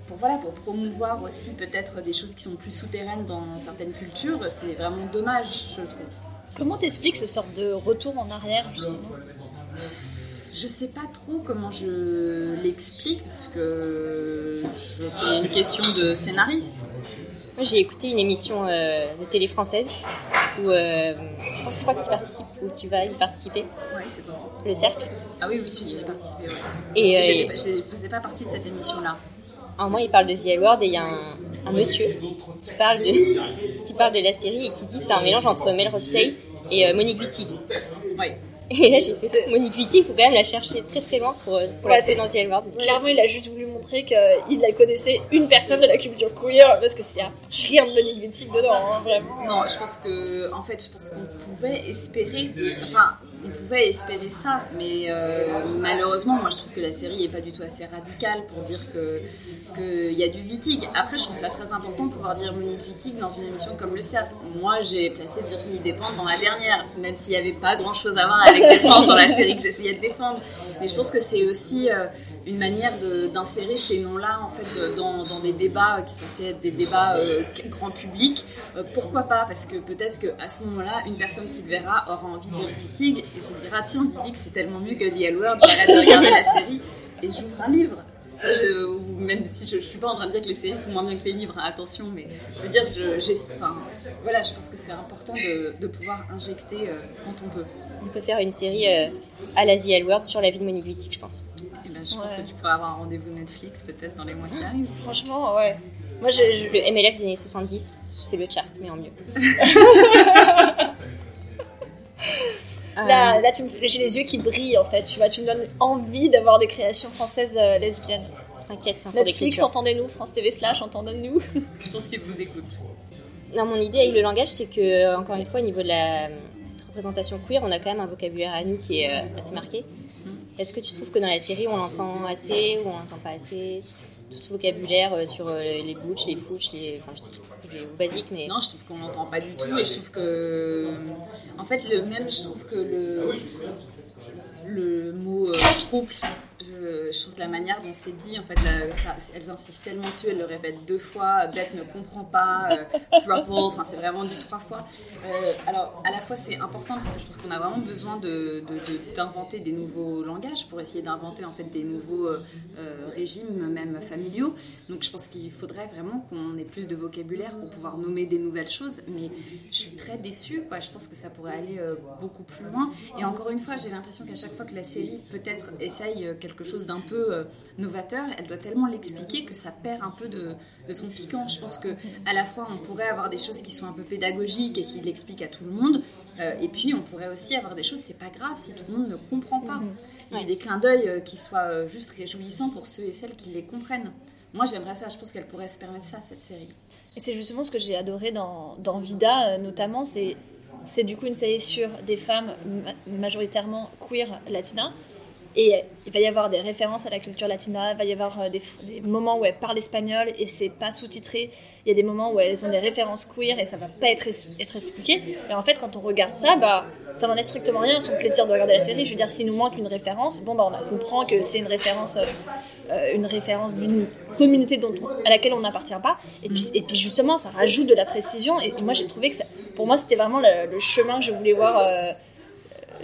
pour, voilà, pour promouvoir aussi peut-être des choses qui sont plus souterraines dans certaines cultures. C'est vraiment dommage, je trouve. comment t'expliques ce sort de retour en arrière justement? Je sais pas trop comment je l'explique parce que c'est une question de scénariste. Moi, j'ai écouté une émission euh, de télé française où euh, je, crois, que tu participes, où tu vas y participer, Ouais, c'est bon. le cercle. Ah oui, oui, j'y ai participé. Ouais. Et, euh, Je faisais pas partie de cette émission-là. En moi, il parle de The L Word et il y a un, un monsieur qui parle, de, qui parle de la série et qui dit que c'est un mélange entre Melrose Place et euh, Monique Wittig. Ouais. Et là, j'ai fait Monique Wittig, il faut quand même la chercher très très loin pour, euh, pour Ouais, dans The Word. Clairement, il a juste voulu montrer qu'il la connaissait une personne de la culture queer, parce que s'il y a rien de Monique Wittig dedans, hein, vraiment. Non, je pense que, en fait, je pense qu'on pouvait espérer, enfin, on pouvait espérer ça, mais euh, malheureusement, moi, je trouve que la série est pas du tout assez radicale pour dire que qu'il y a du Wittig. Après, je trouve ça très important de pouvoir dire Monique Wittig dans une émission comme Le Cercle. Moi, j'ai placé Virginie Despentes dans la dernière, même s'il n'y avait pas grand-chose à voir avec Despentes dans la série que j'essayais de défendre. Mais je pense que c'est aussi euh, une manière d'insérer ces noms-là en fait dans, dans des débats qui sont censés être des débats euh, grand public. Euh, pourquoi pas? Parce que peut-être qu'à ce moment-là, une personne qui le verra aura envie de lire Wittig et se dira tiens, Wittig c'est tellement mieux que The L Word, j'arrête de regarder la série et j'ouvre un livre. Je- ou même si je, je suis pas en train de dire que les séries sont moins bien que les livres, hein, attention, mais je veux dire, je, j'ai- enfin, voilà, je pense que c'est important de, de pouvoir injecter euh, quand on peut. On peut faire une série euh, à la The L Word sur la vie de Monique Wittig, je pense. Ben, je pense que tu pourras avoir un rendez-vous Netflix peut-être dans les mois qui arrivent. Franchement, ouais. Moi, je- Le MLF des années 70, c'est le chart, mais en mieux. Là, Euh, là tu me fais- j'ai les yeux qui brillent en fait, tu vois, tu me donnes envie d'avoir des créations françaises euh, lesbiennes. T'inquiète, Netflix, entendez-nous, France TV slash, entendez-nous. Je pense qu'ils vous écoutent. Non, mon idée avec le langage, c'est que, euh, encore une fois, au niveau de la euh, représentation queer, on a quand même un vocabulaire à nous qui est euh, assez marqué. Est-ce que tu trouves que dans la série, on l'entend assez ou on l'entend pas assez Tout ce vocabulaire euh, sur euh, les butch, les fouches, les. Enfin, je dis basique, mais. Non, je trouve qu'on l'entend pas du tout et je trouve que. En fait, le même, je trouve que le, le mot euh, trouble, je, trouve que la manière dont c'est dit, en fait, elles insistent tellement dessus, elles le répètent deux fois, Beth ne comprend pas, euh, enfin, c'est vraiment dit trois fois. Euh, alors, à la fois, c'est important parce que je pense qu'on a vraiment besoin de- de- de- d'inventer des nouveaux langages pour essayer d'inventer, en fait, des nouveaux euh, euh, régimes, même familiaux. Donc, je pense qu'il faudrait vraiment qu'on ait plus de vocabulaire pour pouvoir nommer des nouvelles choses, mais je suis très déçue, quoi. Je pense que ça pourrait aller beaucoup plus loin. Et encore une fois, j'ai l'impression qu'à chaque fois que la série peut-être essaye euh, quelque chose d'un peu euh, novateur, elle doit tellement l'expliquer que ça perd un peu de, de son piquant. Je pense que à la fois on pourrait avoir des choses qui sont un peu pédagogiques et qui l'expliquent à tout le monde, euh, et puis on pourrait aussi avoir des choses, c'est pas grave si tout le monde ne comprend pas. Il y a des clins d'œil euh, qui soient juste réjouissants pour ceux et celles qui les comprennent. Moi j'aimerais ça, je pense qu'elle pourrait se permettre ça, cette série. Et c'est justement ce que j'ai adoré dans, dans Vida, notamment, c'est c'est du coup une série sur des femmes ma- majoritairement queer latinas. Et il va y avoir des références à la culture latina, il va y avoir euh, des, moments où elles parlent espagnol et c'est pas sous-titré. Il y a des moments où elles ont des références queer et ça va pas être, expliqué. Et en fait, quand on regarde ça, bah, ça n'en est strictement rien à son plaisir de regarder la série. Je veux dire, s'il nous manque une référence, bon, bah, on comprend que c'est une référence, euh, euh, une d'une communauté dont on- à laquelle on n'appartient pas. Et puis, justement, ça rajoute de la précision. Et, moi, j'ai trouvé que pour moi, c'était vraiment le, chemin que je voulais voir.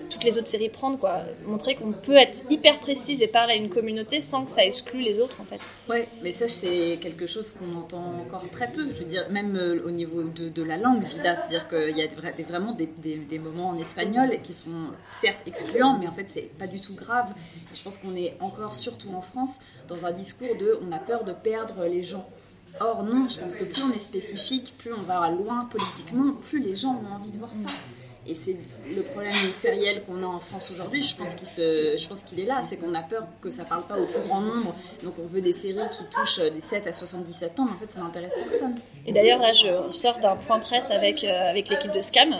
Toutes les autres séries prendre quoi montrer qu'on peut être hyper précise et parler à une communauté sans que ça exclue les autres en fait Ouais, mais ça c'est quelque chose qu'on entend encore très peu. Je veux dire, même euh, au niveau de, la langue, Vida, c'est-à-dire qu'il y a des- vraiment des, moments en espagnol qui sont certes excluants, mais en fait c'est pas du tout grave. Je pense qu'on est encore, surtout en France, dans un discours de on a peur de perdre les gens. Or non, je pense que plus on est spécifique, plus on va loin politiquement, plus les gens ont envie de voir ça. Et c'est le problème sériel qu'on a en France aujourd'hui. Je pense qu'il se, je pense qu'il est là, c'est qu'on a peur que ça parle pas au plus grand nombre. Donc on veut des séries qui touchent des 7 à 77 ans, mais en fait ça n'intéresse personne. et d'ailleurs là je sors d'un point presse avec, euh, avec l'équipe de Scam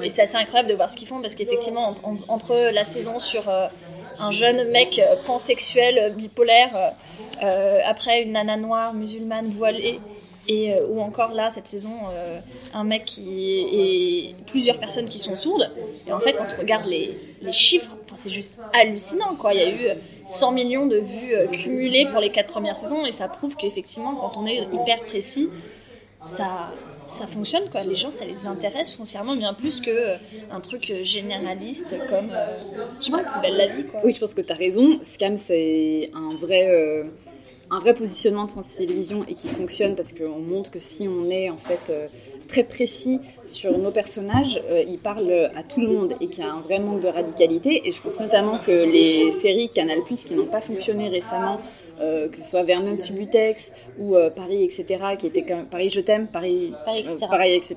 et c'est assez incroyable de voir ce qu'ils font parce qu'effectivement en- en- entre la saison sur euh, un jeune mec euh, pansexuel bipolaire euh, après une nana noire musulmane voilée et euh, ou encore là cette saison euh, un mec qui et plusieurs personnes qui sont sourdes. Et en fait quand on regarde les, les chiffres c'est juste hallucinant quoi. Il y a eu 100 millions de vues euh, cumulées pour les quatre premières saisons. Et ça prouve qu'effectivement quand on est hyper précis ça ça fonctionne quoi. Les gens ça les intéresse foncièrement bien plus que un truc généraliste comme je sais pas belle la vie quoi. Oui, je pense que tu as raison. Scam, c'est un vrai, un vrai positionnement de France Télévisions et qui fonctionne parce qu'on montre que si on est en fait euh, très précis sur nos personnages, euh, ils parlent à tout le monde et qu'il y a un vrai manque de radicalité. Et je pense notamment que les séries Canal qui n'ont pas fonctionné récemment, euh, que ce soit Vernon Subutex ou Paris, etc., qui étaient quand même, Paris Je t'aime, Paris, Paris, etc. Paris, etc.,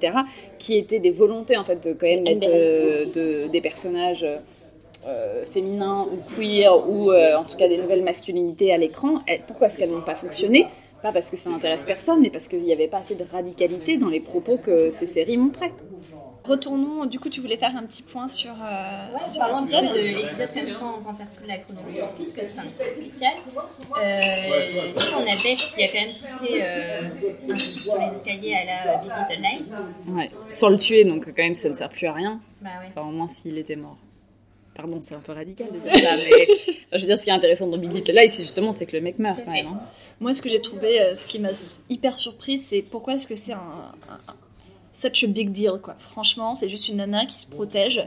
qui étaient des volontés en fait de quand même mettre Embarrassed. de, des personnages. Euh, féminins ou queer ou euh, en tout cas des nouvelles masculinités à l'écran, elles- pourquoi est-ce qu'elles n'ont pas fonctionné? Pas parce que ça n'intéresse personne, mais parce qu'il n'y avait pas assez de radicalité dans les propos que ces séries montraient. Retournons, du coup, tu voulais faire un petit point sur, euh, sur petit peu l'épisode. de l'épisode sans, sans faire toute la chronologie, puisque c'est un épisode spécial. Euh, du coup, on a Beth qui a quand même poussé euh, un type sur les escaliers à la euh, Big Little Lies. Ouais. Sans le tuer, donc quand même ça ne sert plus à rien. Bah ouais. Enfin, au moins s'il était mort. Pardon, c'est un peu radical de dire ça, mais je veux dire, ce qui est intéressant dans Big Little Lies, c'est justement c'est que le mec meurt quand même. hein. Moi, ce que j'ai trouvé, euh, ce qui m'a hyper surprise, c'est pourquoi est-ce que c'est un, un- un- such a big deal, quoi. Franchement, c'est juste une nana qui se protège.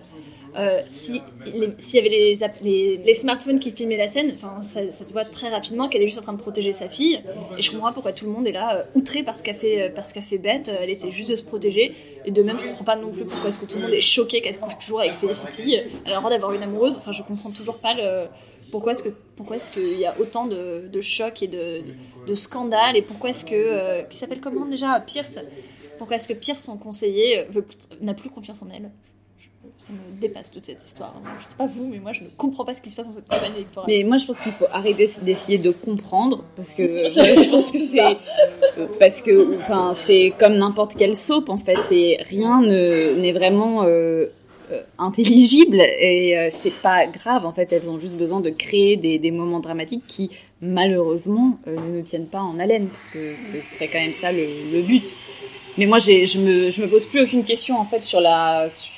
Euh, s'il y avait les, smartphones qui filmaient la scène, ça, ça se voit très rapidement qu'elle est juste en train de protéger sa fille. Et je comprends pas pourquoi tout le monde est là, euh, outré par ce qu'a fait, euh, par ce qu'a fait Beth. Euh, Elle essaie juste de se protéger. Et de même, je comprends pas non plus pourquoi est-ce que tout le monde est choqué qu'elle couche toujours avec Felicity. Elle a le droit d'avoir une amoureuse. Enfin, je comprends toujours pas pourquoi est-ce qu'il y a autant de, de chocs et de, de scandales et pourquoi est-ce que qui s'appelle comment déjà? Pierce pourquoi est-ce que Pierce son conseiller n'a plus confiance en elle? Ça me dépasse toute cette histoire je sais pas vous mais moi je ne comprends pas ce qui se passe dans cette campagne électorale Mais moi, je pense qu'il faut arrêter d'essayer de comprendre parce que je pense que c'est euh, parce que enfin c'est comme n'importe quelle soap en fait. C'est rien ne- n'est vraiment euh, euh, intelligible et euh, c'est pas grave en fait. Elles ont juste besoin de créer des, des moments dramatiques qui malheureusement euh, ne nous tiennent pas en haleine parce que ce serait quand même ça le, le but. Mais moi, je me je me pose plus aucune question en fait sur la sur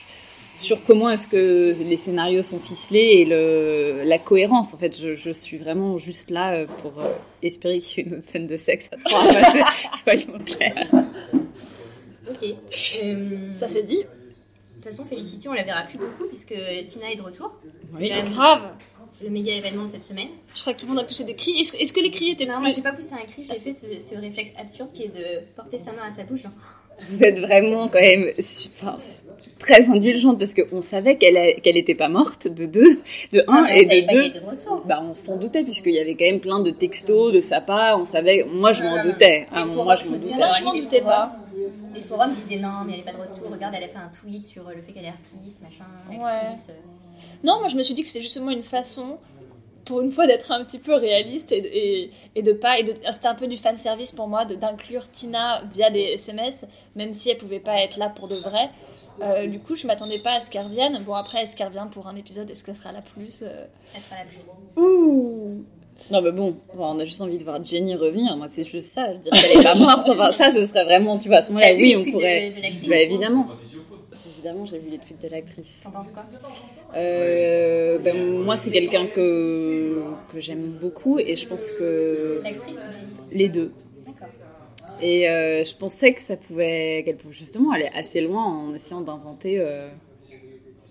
comment est-ce que les scénarios sont ficelés et le, la cohérence. En fait, je, je suis vraiment juste là euh, pour euh, espérer qu'il y ait une autre scène de sexe à trois soyons clairs. Ok. Euh, ça c'est dit De toute façon, Felicity, on la verra plus beaucoup puisque Tina est de retour. C'est Oui. quand même grave le méga événement de cette semaine. je crois que tout le monde a poussé des cris est-ce que, est-ce que les cris étaient plus moi j'ai pas poussé un cri, j'ai fait ce, ce réflexe absurde qui est de porter sa main à sa bouche. Genre, Vous êtes vraiment quand même enfin, très indulgente parce qu'on savait qu'elle qu'elle était pas morte de deux, de un Non, et de pas deux. était de retour. Bah, on s'en doutait puisqu'il y avait quand même plein de textos de sa part. On savait, moi je m'en doutais. Ah, forums, moi je je m'en doutais. Je m'en Les doutais forums. pas. Les forums disaient non, mais elle est pas de retour. Regarde, elle a fait un tweet sur euh, le fait qu'elle est artiste, machin, Ouais. actrice. euh. Non, moi je me suis dit que c'était justement une façon, pour une fois, d'être un petit peu réaliste et, et, et de pas. et C'était un peu du fan service pour moi d'inclure Tina via des SMS, même si elle pouvait pas être là pour de vrai. Euh, du coup, je m'attendais pas à ce qu'elle revienne. Bon, après, est-ce qu'elle revient pour un épisode Est-ce qu'elle sera là plus Euh, Elle sera la plus. Ouh Non, mais bon, on a juste envie de voir Jenny revenir. Moi, c'est juste ça. Je veux dire qu'elle est pas morte. Enfin, ça, ce serait vraiment, tu vois, à ce moment-là, oui, on pourrait. de- de l'actrice Bah, évidemment. Évidemment, j'ai vu les tweets de l'actrice. T'en penses quoi Euh, ben, moi, c'est quelqu'un que, que j'aime beaucoup et je pense que L'actrice ou Jenny? les deux. D'accord. Et euh, je pensais que ça pouvait, qu'elle pouvait justement aller assez loin en essayant d'inventer euh,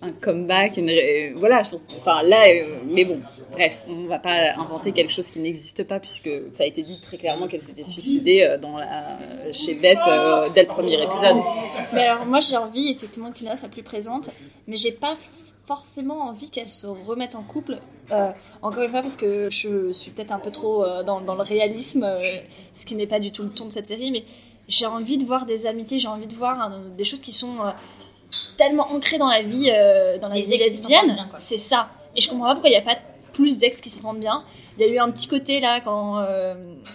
un comeback, une, voilà. Je pense, enfin là, euh, mais bon, bref, on va pas inventer quelque chose qui n'existe pas puisque ça a été dit très clairement qu'elle s'était suicidée dans la, chez Beth dès le premier épisode. Mais alors, moi, j'ai envie effectivement que Tina soit plus présente, mais j'ai pas forcément envie qu'elle se remette en couple. Euh, encore une fois, parce que je suis peut-être un peu trop euh, dans, dans le réalisme, euh, ce qui n'est pas du tout le ton de cette série, mais j'ai envie de voir des amitiés, j'ai envie de voir hein, des choses qui sont tellement ancrées dans la vie, dans la vie lesbienne. C'est ça. Et je comprends pas pourquoi il n'y a pas plus d'ex qui s'entendent bien. Il y a eu un petit côté là quand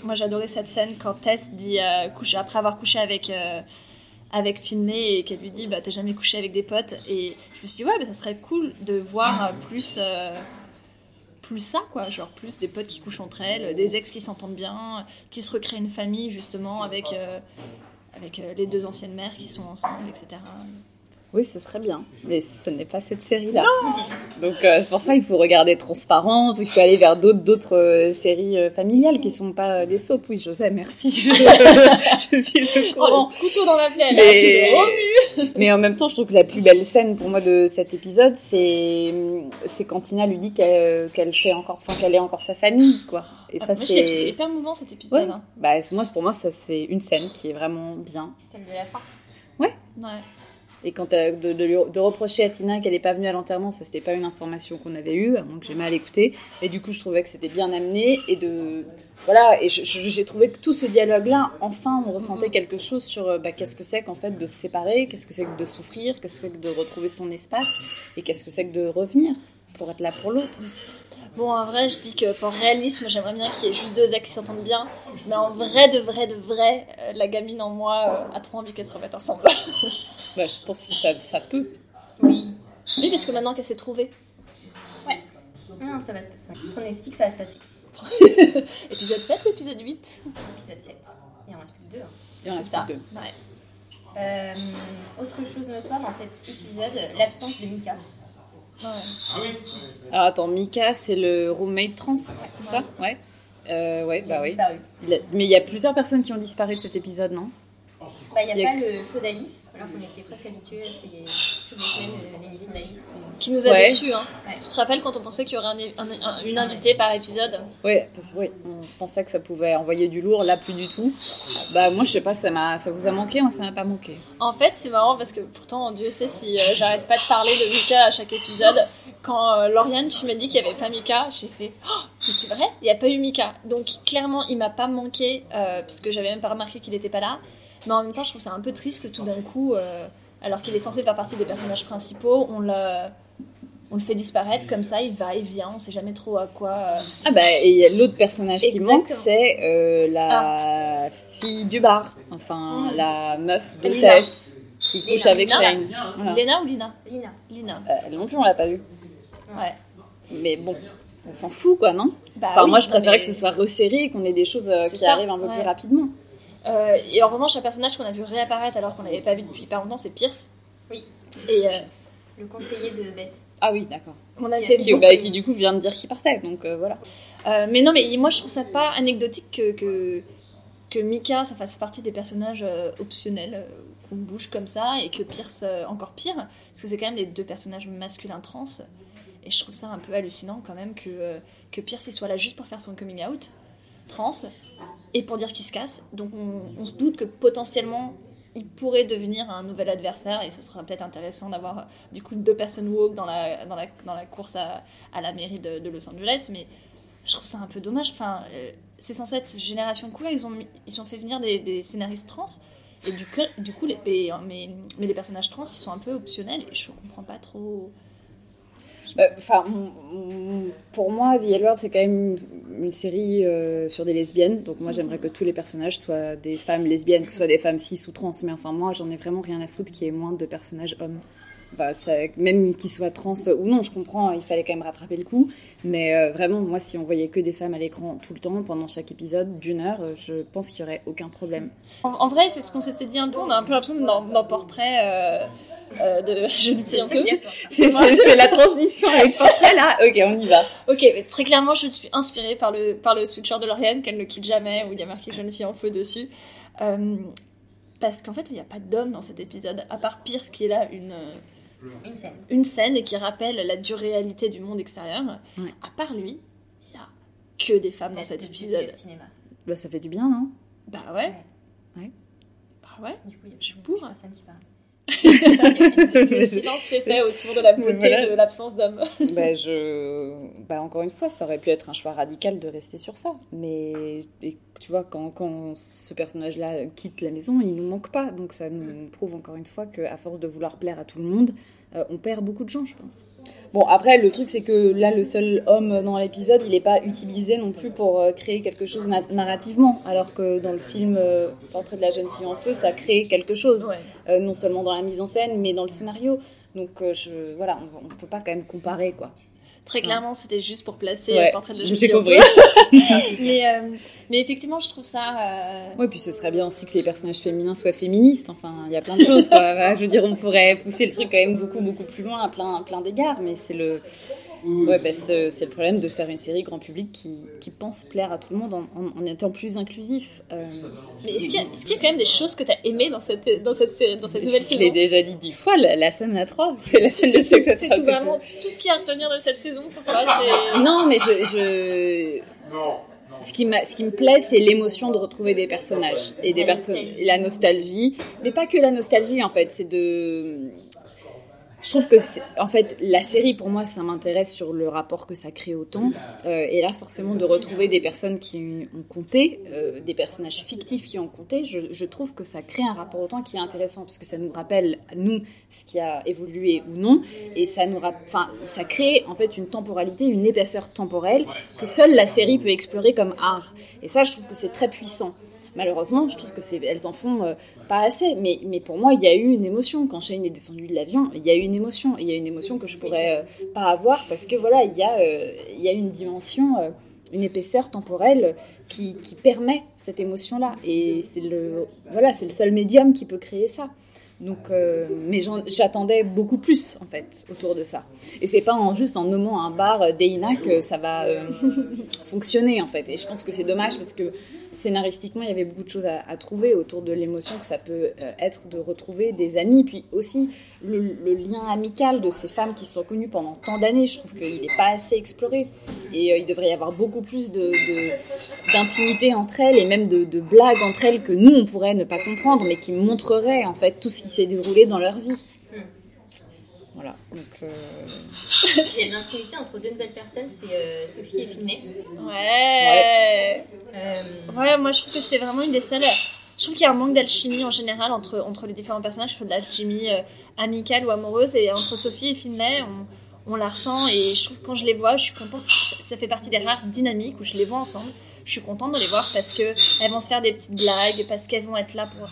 moi j'adorais cette scène quand Tess dit coucher après avoir couché avec avec Finlay et qu'elle lui dit bah t'as jamais couché avec des potes. Et je me suis dit ouais ça serait cool de voir plus euh, plus ça quoi. Genre plus des potes qui couchent entre elles des ex qui s'entendent bien qui se recréent une famille justement avec euh, avec euh, les deux anciennes mères qui sont ensemble etc Oui, ce serait bien, mais ce n'est pas cette série-là. Donc euh, c'est pour ça il faut regarder Transparente, ou il faut aller vers d'autres d'autres euh, séries euh, familiales qui sont pas des soaps. Oui, je sais, merci. Je, je suis au courant. oh, le couteau dans la plaie Mais-. Mais en même temps, je trouve que la plus belle scène pour moi de cet épisode, c'est c'est quand Tina lui dit qu'elle qu'elle fait encore, enfin qu'elle est encore sa famille, quoi. Et Ah, ça c'est, hyper mouvant cet épisode ouais. hein. Bah moi, pour moi, ça c'est une scène qui est vraiment bien. Celle de la fin. ouais Et quand de, de, lui- de reprocher à Tina qu'elle n'est pas venue à l'enterrement, ça c'était pas une information qu'on avait eue, que j'ai mal écouté. Et du coup, je trouvais que c'était bien amené et de voilà. Et j'ai trouvé que tout ce dialogue-là, enfin, on ressentait quelque chose sur euh, bah, qu'est-ce que c'est qu'en fait de se séparer, qu'est-ce que c'est que de souffrir, qu'est-ce que c'est que de retrouver son espace et qu'est-ce que c'est que de revenir. pour être là pour l'autre. Bon, en vrai, je dis que pour réalisme, j'aimerais bien qu'il y ait juste deux actes qui s'entendent bien. Mais en vrai, de vrai, de vrai, euh, la gamine en moi euh, a trop envie qu'elles se remettent ensemble. Bah, je pense que ça, ça peut. oui. Oui, parce que maintenant qu'elle s'est trouvée. Non, ça va se passer. Pronostic, ça va se passer. Épisode 7 ou épisode 8 Épisode 7. Il en reste plus que deux. hein. Il y en C'est ça. deux. Ouais. Euh, autre chose notoire dans cet épisode, l'absence de Mika. Ouais. Alors attends, Mika, c'est le roommate trans, c'est ça? Ouais. Euh, ouais, Il bah a oui. disparu. Il a- Mais il y a plusieurs personnes qui ont disparu de cet épisode, non? Bah, il n'y a, Il y a pas le show d'Alice, alors qu'on était presque habitués à ce qu'il y ait toutes les semaines euh, l'émission d'Alice qui. Qui nous a Ouais. déçus. Hein. Ouais. Tu te rappelles quand on pensait qu'il y aurait un- un- un- une invitée par épisode? Ouais, parce que oui, on se pensait que ça pouvait envoyer du lourd, là plus du tout. Bah moi je sais pas, ça m'a, ça vous a manqué, moi ça m'a pas manqué? En fait, c'est marrant parce que pourtant, Dieu sait si euh, j'arrête pas de parler de Mika à chaque épisode. Quand euh, Lauriane, tu m'as dit qu'il y avait pas Mika, j'ai fait oh, mais c'est vrai, il y a pas eu Mika. Donc clairement, il m'a pas manqué euh, puisque j'avais même pas remarqué qu'il était pas là. Mais en même temps, je trouve ça un peu triste que tout d'un coup, euh, alors qu'il est censé faire partie des personnages principaux, on le on le fait disparaître comme ça, il va et vient, on sait jamais trop à quoi. euh, Ah bah et il y a l'autre personnage qui manque, c'est euh, la fille du bar, enfin Mm. la meuf Lina. d'hôtesse qui couche Lina. avec Lina. Shane. Voilà. Lena ou Lina Lina. Lina. Euh, elle non plus on l'a pas vue. Ouais. Mais bon, on s'en fout quoi, non? Bah Enfin oui, moi je préférais mais- que ce soit resserré et qu'on ait des choses euh, C'est qui ça, arrivent un peu ouais. plus rapidement. Euh, et en revanche, un personnage qu'on a vu réapparaître alors qu'on l'avait pas vu depuis pas longtemps, c'est Pierce. Oui. Et euh, Le conseiller de Beth. Ah oui, d'accord. on a Qui- fait Qui, beaucoup- bah, qui du coup vient de dire qu'il partait, donc euh, voilà. Euh, mais non, mais moi je trouve ça pas anecdotique que, que, que Mika ça fasse partie des personnages euh, optionnels euh, qu'on bouge comme ça et que Pierce euh, encore pire parce que c'est quand même les deux personnages masculins trans et je trouve ça un peu hallucinant quand même que, euh, que Pierce il soit là juste pour faire son coming out trans et pour dire qu'il se casse donc on, se doute que potentiellement il pourrait devenir un nouvel adversaire et ça sera peut-être intéressant d'avoir euh, du coup deux personnes woke dans la, dans la, dans la course à, la mairie de, Los Angeles mais je trouve ça un peu dommage. Enfin, euh, c'est censé être génération queer, ils ont, ils ont fait venir des, scénaristes trans, et du coup, du coup les, mais, mais les personnages trans, ils sont un peu optionnels, et je comprends pas trop. Bah, Enfin, pour moi, The c'est quand même une, série euh, sur des lesbiennes. Donc moi, j'aimerais que tous les personnages soient des femmes lesbiennes, que ce soit des femmes cis ou trans. Mais enfin, moi, j'en ai vraiment rien à foutre qu'il y ait moins de personnages hommes. Même qu'ils soient trans ou non, je comprends, il fallait quand même rattraper le coup. Mais euh, vraiment, moi, si on voyait que des femmes à l'écran tout le temps, pendant chaque épisode d'une heure, euh, je pense qu'il y aurait aucun problème. En, vrai, c'est ce qu'on s'était dit un peu, on a un peu l'impression dans Portrait euh, de je ne suis un peu. C'est la transition avec ce portrait là Ok, on y va. Ok, mais très clairement, je suis inspirée par le, par le sweatshirt de Lauriane, qu'elle ne quitte jamais, où il y a marqué Jeune fille en feu dessus. Euh, parce qu'en fait, il n'y a pas d'homme dans cet épisode, à part Pierce qui est là une, Une scène. une scène et qui rappelle la dure réalité du monde extérieur. Ouais. À part lui, il n'y a que des femmes dans cet épisode. du cinéma. Bah, ça fait du bien, non? Bah ouais. Ouais. Bah ouais. Du coup, il y a Je suis pour. personne qui parle. Le silence s'est fait autour de la beauté Voilà. de l'absence d'hommes. bah, je... bah, encore une fois, ça aurait pu être un choix radical de rester sur ça. Mais et, tu vois, quand, quand ce personnage-là quitte la maison, il nous manque pas. Donc ça nous prouve encore une fois qu'à force de vouloir plaire à tout le monde, euh, on perd beaucoup de gens, je pense. Bon, après, le truc, c'est que là, le seul homme dans l'épisode, il n'est pas utilisé non plus pour euh, créer quelque chose na- narrativement. Alors que dans le film euh, Portrait de la jeune fille en feu, ça crée quelque chose. Non seulement dans la mise en scène, mais dans le scénario. Donc je, voilà, on ne peut pas quand même comparer quoi. Très clairement, c'était juste pour placer Ouais, le portrait de la jeune j'ai fille compris. mais, euh, mais effectivement, je trouve ça. euh, Ouais, puis ce serait bien aussi que les personnages féminins soient féministes. Enfin, il y a plein de choses quoi. Je veux dire, on pourrait pousser le truc quand même beaucoup beaucoup plus loin à plein plein d'égards, mais c'est le Ouais, bah, c'est le problème de faire une série grand public qui, qui pense plaire à tout le monde en, en- en étant plus inclusif. Euh, Mais est-ce qu'il y, a- y quand même des choses que tu as aimées dans cette, dans cette, série, dans cette nouvelle je saison? l'ai déjà dit dix fois, la, la scène à trois, c'est la scène de C'est tout, vraiment tout ce qu'il y a à retenir de cette saison pour toi. Non, mais je, je... Ce qui, ce qui me plaît, c'est l'émotion de retrouver des personnages et des La nostalgie. la nostalgie, mais pas que la nostalgie en fait, c'est de, je trouve que, en fait, la série, pour moi, ça m'intéresse sur le rapport que ça crée au temps. Euh, et là, forcément, de retrouver des personnes qui ont compté, euh, des personnages fictifs qui ont compté, je, trouve que ça crée un rapport au temps qui est intéressant, parce que ça nous rappelle, nous, ce qui a évolué ou non. Et ça nous ça crée, en fait, une temporalité, une épaisseur temporelle que seule la série peut explorer comme art. Et ça, je trouve que c'est très puissant malheureusement, je trouve que elles en font euh, pas assez. Mais, mais pour moi, il y a eu une émotion quand Shane est descendu de l'avion. Il y a eu une émotion. Il y a une émotion que je pourrais euh, pas avoir parce que voilà, il y a, euh, il y a une dimension, une épaisseur temporelle qui, qui permet cette émotion-là. Et c'est le, voilà, c'est le seul médium qui peut créer ça. Donc, mais j'attendais beaucoup plus en fait autour de ça. Et c'est pas en, juste en nommant un bar Deina que ça va fonctionner en fait. Et je pense que c'est dommage parce que scénaristiquement, il y avait beaucoup de choses à, trouver autour de l'émotion que ça peut euh, être de retrouver des amis, puis aussi le, lien amical de ces femmes qui sont connues pendant tant d'années. Je trouve qu'il n'est pas assez exploré et euh, il devrait y avoir beaucoup plus d'intimité de, entre elles et même de, de, blagues entre elles que nous on pourrait ne pas comprendre, mais qui montreraient en fait tout ce qui s'est déroulé dans leur vie. Voilà. Donc, euh... Il y a l'intimité entre deux nouvelles personnes, c'est euh, Sophie et Finlay. Ouais. Ouais. Euh... ouais. moi je trouve que c'est vraiment une des seules. Je trouve qu'il y a un manque d'alchimie en général entre, entre les différents personnages. Je trouve de l'alchimie euh, amicale ou amoureuse. Et entre Sophie et Finlay, on, on, la ressent. Et je trouve que quand je les vois, je suis contente. Ça, ça fait partie des rares dynamiques où je les vois ensemble je suis contente de les voir parce que elles vont se faire des petites blagues, parce qu'elles vont être là pour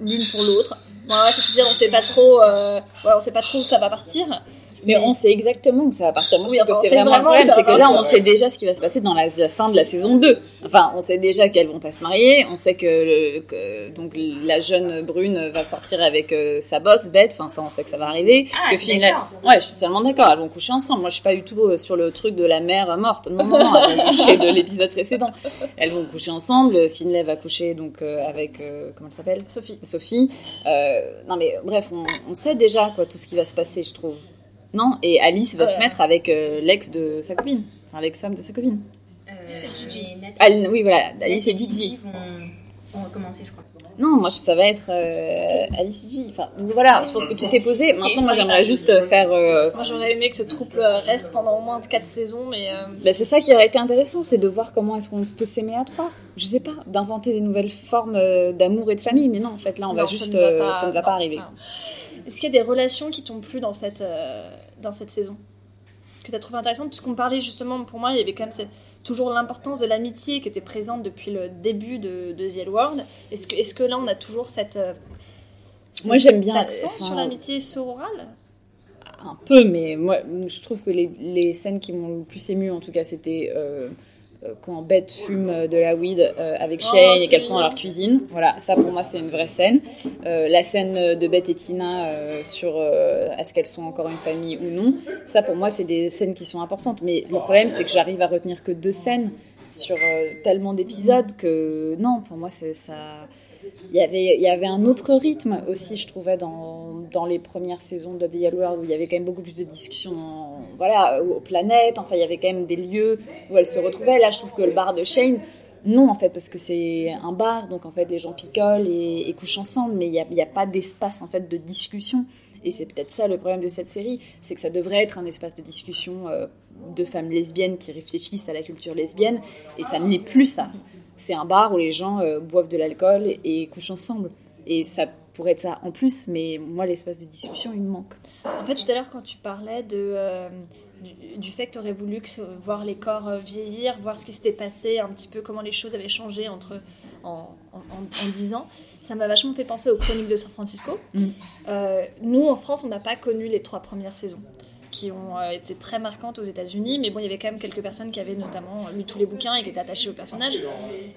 l'une pour l'autre. Bon, ouais, c'est dire on sait pas trop, euh, ouais, on sait pas trop où ça va partir. Mais on sait exactement où ça va partir. Moi, oui, que c'est vraiment, le problème, c'est que là, on sait déjà ce qui va se passer dans la fin de la saison 2. Enfin, on sait déjà qu'elles vont pas se marier. On sait que, que donc la jeune brune va sortir avec euh, sa bosse bête. Enfin, ça, on sait que ça va arriver. Ah, que Finlay... Ouais, je suis totalement d'accord. Elles vont coucher ensemble. Moi, je suis pas du tout euh, sur le truc de la mère morte. Non, non, non. Elles vont coucher de l'épisode précédent. Elles vont coucher ensemble. Finlay va coucher donc euh, avec comment elle s'appelle? Sophie. Sophie. non, mais bref, on, on sait déjà quoi tout ce qui va se passer, je trouve. Non, et Alice va se mettre avec euh, l'ex de sa copine, enfin l'ex-femme de sa copine. Euh, c'est Gigi. Al oui, voilà, Alice et Gigi. Vont, vont recommencer, je crois. Non, moi ça va être euh, Alice et Gigi. Enfin, donc voilà, je pense que tout est posé. Maintenant, moi j'aimerais juste faire. Euh... Moi j'aurais aimé que ce troupe reste pendant au moins 4 saisons, mais. Euh... Bah, c'est ça qui aurait été intéressant, c'est de voir comment est-ce qu'on peut s'aimer à trois. Je sais pas, d'inventer des nouvelles formes euh, d'amour et de famille, mais non, en fait là on va juste. Ça ne va pas, ça ne va pas arriver. Est-ce qu'il y a des relations qui t'ont plu dans cette, euh, dans cette saison Que tu as trouvé intéressantes? Puisqu'on parlait justement, pour moi, il y avait quand même toujours l'importance de l'amitié qui était présente depuis le début de, de The World. Est-ce que, est que là, on a toujours cette. Euh, moi, j'aime bien. Accent sur l'amitié sororale? Un peu, mais moi, je trouve que les, les scènes qui m'ont le plus ému, en tout cas, c'était. Euh, quand Beth fume de la weed euh, avec oh, Shane et qu'elles sont dans leur cuisine. Voilà, ça pour moi c'est une vraie scène. Euh, la scène de Beth et Tina euh, sur est-ce qu'elles sont encore une famille ou non, ça pour moi c'est des scènes qui sont importantes. Mais le problème c'est que j'arrive à retenir que deux scènes sur tellement d'épisodes que non, pour moi c'est ça il y avait un autre rythme aussi je trouvais dans, dans les premières saisons de The Yellow World où il y avait quand même beaucoup plus de discussions voilà aux planètes enfin il y avait quand même des lieux où elles se retrouvaient. Là je trouve que le bar de Shane non en fait parce que c'est un bar donc en fait les gens picolent et, couchent ensemble mais il n'y a, a, pas d'espace en fait de discussion. Et c'est peut-être ça le problème de cette série c'est que ça devrait être un espace de discussion euh, de femmes lesbiennes qui réfléchissent à la culture lesbienne et ça ne l'est plus ça c'est un bar où les gens euh, boivent de l'alcool et couchent ensemble. Et ça pourrait être ça en plus, mais moi, l'espace de discussion, il me manque. En fait, tout à l'heure, quand tu parlais de, euh, du, fait que tu aurais voulu voir les corps euh, vieillir, voir ce qui s'était passé, un petit peu comment les choses avaient changé entre, en, en, en 10 ans, ça m'a vachement fait penser aux chroniques de San Francisco. Mm. nous, en France, on n'a pas connu les trois premières saisons qui ont euh, été très marquantes aux États-Unis, mais bon, il y avait quand même quelques personnes qui avaient notamment lu tous les bouquins et qui étaient attachées au personnage.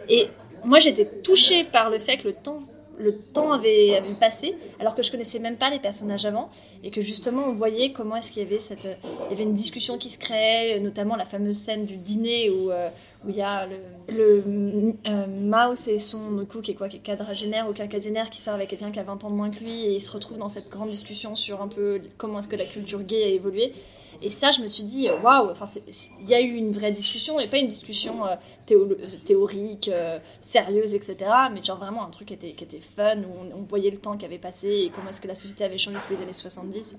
Et moi, j'étais touchée par le fait que le temps le temps avait, passé, alors que je connaissais même pas les personnages avant, et que justement on voyait comment est-ce qu'il y avait cette, il y avait une discussion qui se créait, notamment la fameuse scène du dîner où euh, où il y a le, le euh, Mouse et son coup qui est quoi, qui quadragénaire ou quinquagénaire qui sort avec quelqu'un qui a 20 ans de moins que lui, et ils se retrouvent dans cette grande discussion sur un peu comment est-ce que la culture gay a évolué. Et ça, je me suis dit, waouh, enfin, il y a eu une vraie discussion, et pas une discussion euh, théorique, euh, sérieuse, etc., mais genre vraiment un truc qui était, qui était fun, où on, voyait le temps qui avait passé et comment est-ce que la société avait changé depuis les années 70.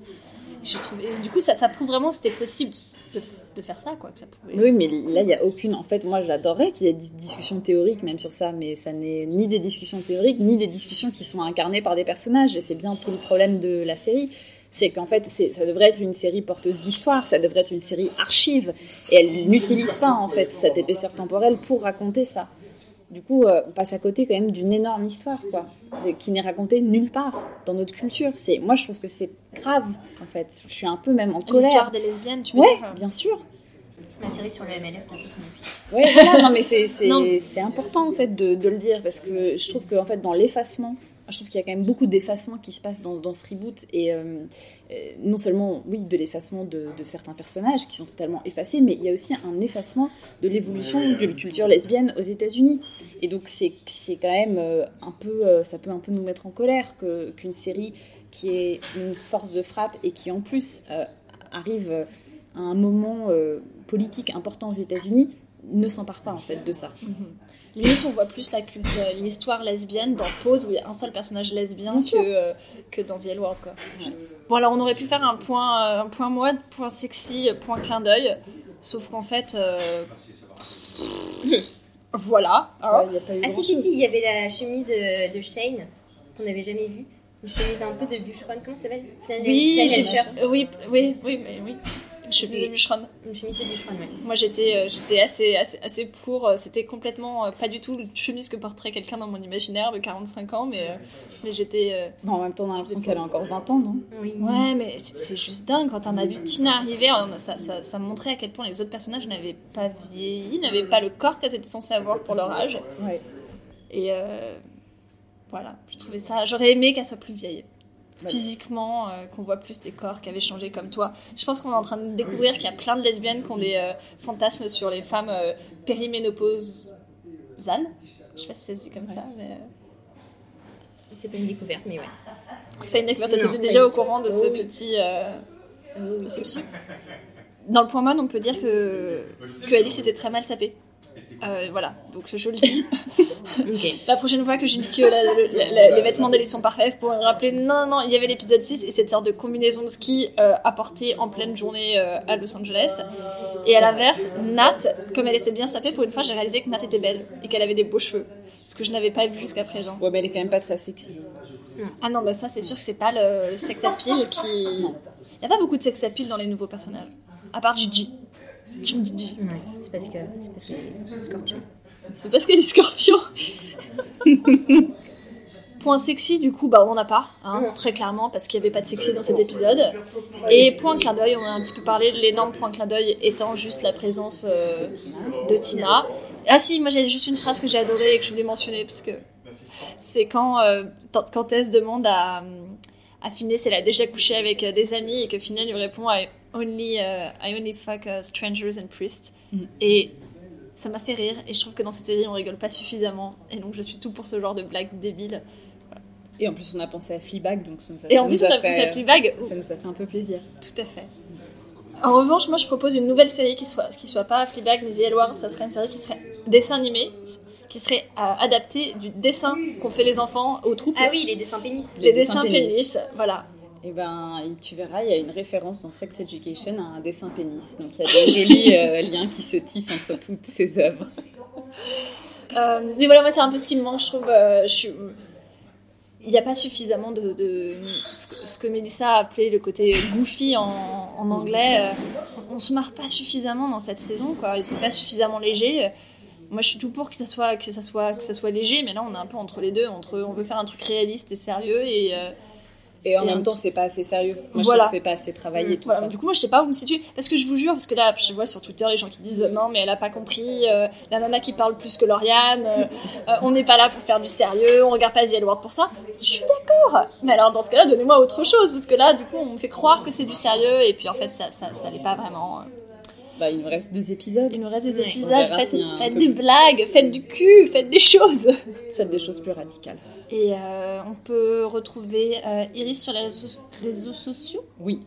J'ai trouvé. et du coup, ça, ça prouve vraiment que c'était possible de, de faire ça, quoi. Que ça pouvait. Oui, mais là, il n'y a aucune. En fait, moi, j'adorerais qu'il y ait des discussions théoriques même sur ça, mais ça n'est ni des discussions théoriques, ni des discussions qui sont incarnées par des personnages. Et c'est bien tout le problème de la série. C'est qu'en fait, ça devrait être une série porteuse d'histoire, ça devrait être une série archive. Et elle n'utilise pas, en fait, cette épaisseur temporelle pour raconter ça. Du coup, euh, on passe à côté quand même d'une énorme histoire, quoi, qui n'est racontée nulle part dans notre culture. C'est, moi, je trouve que c'est grave, en fait. Je suis un peu même en L'histoire colère. des lesbiennes, tu veux Ouais, dire bien sûr. Ma série sur le MLF, bientôt sur Netflix. Ouais, voilà, non, mais c'est, important, en fait, de, de le dire, parce que je trouve qu'en fait, dans l'effacement, je trouve qu'il y a quand même beaucoup d'effacement qui se passe dans, dans ce reboot, et euh, euh, non seulement, oui, de l'effacement de, de certains personnages qui sont totalement effacés, mais il y a aussi un effacement de l'évolution de la culture lesbienne aux États-Unis. Et donc, c'est, c'est quand même euh, un peu, ça peut un peu nous mettre en colère que, qu'une série qui est une force de frappe et qui, en plus, euh, arrive à un moment euh, politique important aux États-Unis ne s'empare pas en fait de ça. Limite, on voit plus l'histoire lesbienne dans Pose où il y a un seul personnage lesbien Bien que, euh, que dans The L Word, quoi. Bon, alors on aurait pu faire un point, euh, un point mode, point sexy, point clin d'œil, sauf qu'en fait. euh, voilà. hein. Ouais, il y a pas eu Ah si, si, si, il y avait la chemise de Shane qu'on n'avait jamais vue. Une chemise un peu de bûcheronne, comment ça s'appelle? Oui, oui, oui, oui, mais oui. Je faisais bûcheronne. Une chemise de bûcheronne, ouais. Moi, j'étais, euh, j'étais assez, assez, assez pour. euh, C'était complètement euh, pas du tout une chemise que porterait quelqu'un dans mon imaginaire de 45 ans, mais, euh, mais j'étais. euh, Bon, en même temps, on a l'impression qu'elle a encore 20 ans, non? Oui. Ouais, mais c'est c'est juste dingue. Quand on a vu Tina arriver, on- ça, ça, ça montrait à quel point les autres personnages n'avaient pas vieilli, n'avaient pas le corps qu'elles étaient censées avoir pour leur âge. Ouais. Et euh, voilà, je trouvais ça. J'aurais aimé qu'elle soit plus vieille. Bah, Physiquement, euh, qu'on voit plus des corps qui avaient changé comme toi. Je pense qu'on est en train de découvrir qu'il y a plein de lesbiennes qui ont des euh, fantasmes sur les femmes euh, périménopausales. Je sais pas si ça se dit comme ça, mais. euh, C'est pas une découverte, mais ouais. C'est pas une découverte. T'étais pas déjà au courant de ce Oh petit. euh, de ce petit- Dans le point mode, on peut dire que, que Alice était très mal sapée. Euh, voilà, donc je le dis. La prochaine fois que je dis que la- la- la- les vêtements d'Alice sont parfaits, vous pourrez me rappeler non, non, il y avait l'épisode 6 et cette sorte de combinaison de ski euh, à porter en pleine journée euh, à Los Angeles. Et à l'inverse, Nat, comme elle était bien sapée, pour une fois, j'ai réalisé que Nat était belle et qu'elle avait des beaux cheveux. Ce que je n'avais pas vu jusqu'à présent. Ouais, mais elle est quand même pas très sexy. Ah non, bah ça, c'est sûr que c'est pas le sex appeal qui. Il n'y a pas beaucoup de sex appeal dans les nouveaux personnages. À part Gigi. Ouais, c'est parce que c'est parce que les scorpions. C'est parce qu'il y a des scorpions. point sexy, du coup, bah on n'a pas, hein, très clairement, parce qu'il n'y avait pas de sexy dans cet épisode. Et point clin d'œil, on a un petit peu parlé l'énorme point clin d'œil étant juste la présence euh, de Tina. Ah si, moi j'ai juste une phrase que j'ai adorée et que je voulais mentionner, parce que c'est quand, euh, quand- Tess demande à, à si elle a déjà couché avec euh, des amis et que Phineas lui répond I only, euh, I only fuck uh, strangers and priests. Mm. Et ça m'a fait rire et je trouve que dans cette série on rigole pas suffisamment et donc je suis tout pour ce genre de blague débile. Et en plus, on a pensé à Fleabag, donc ça nous a, Et ça en plus on a fait, fait sa Fleabag, Ça nous a fait un peu plaisir. tout à fait. En revanche, moi je propose une nouvelle série qui soit, qui soit pas Fleabag ni The L Word, ça serait une série qui serait dessin animé, qui serait euh, adaptée du dessin qu'ont fait les enfants aux troupes. Ah oui, les dessins pénis. les, les dessins dessins pénis. pénis. voilà. Et ben, tu verras, il y a une référence dans Sex Education à un dessin pénis. Donc il y a des jolis euh, liens qui se tissent entre toutes ces œuvres. Euh, mais voilà, moi c'est un peu ce qui me manque, je trouve. euh, Il n'y a pas suffisamment de, ce, que, Melissa a appelé le côté goofy en, en anglais. on, se marre pas suffisamment dans cette saison, quoi. C'est pas suffisamment léger. Moi, je suis tout pour que ça soit que ça soit que ça soit léger, mais là, on est un peu entre les deux. Entre, on veut faire un truc réaliste et sérieux, et Et en Et même temps, c'est pas assez sérieux. Moi, Voilà. je trouve que c'est pas assez travaillé, tout Voilà, ça. Du coup, moi, je sais pas où me situer. Parce que je vous jure, parce que là, je vois sur Twitter les gens qui disent non, mais elle a pas compris, euh, la nana qui parle plus que Lauriane, euh, euh, on n'est pas là pour faire du sérieux, on regarde pas The L Word pour ça. Je suis d'accord. Mais alors, dans ce cas-là, donnez-moi autre chose. Parce que là, du coup, on me fait croire que c'est du sérieux, et puis en fait, ça, ça, ça l'est pas vraiment. Bah, il nous reste deux épisodes. Il nous reste. On épisodes, faites, des plus. blagues, faites du cul, faites des choses. Faites des choses plus radicales. Et euh, on peut retrouver euh, Iris sur les réseaux, réseaux sociaux. Oui.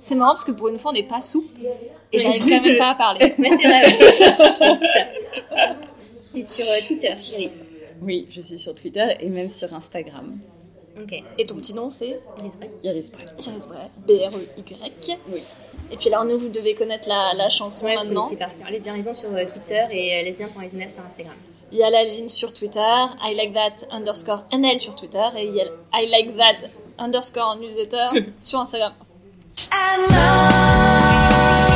C'est marrant parce que pour une fois, on n'est pas souple. Et j'arrive quand même pas à parler. Mais c'est vrai. T'es sur euh, Twitter, Iris. Oui, je suis sur Twitter et même sur Instagram. Ok. Et ton petit nom, c'est? Iris Bray. Iris Bray. Iris Bray. B-R-E-Y. Oui. Et puis alors, nous, vous devez connaître la, la chanson Ouais, vous maintenant. connaissez par cœur. Lesbien Raison sur euh, Twitter et euh, lesbien.raisonnable sur Instagram. Il y a la ligne sur Twitter, I like that underscore NL sur Twitter, et il y a I like that underscore newsletter sur Instagram. And love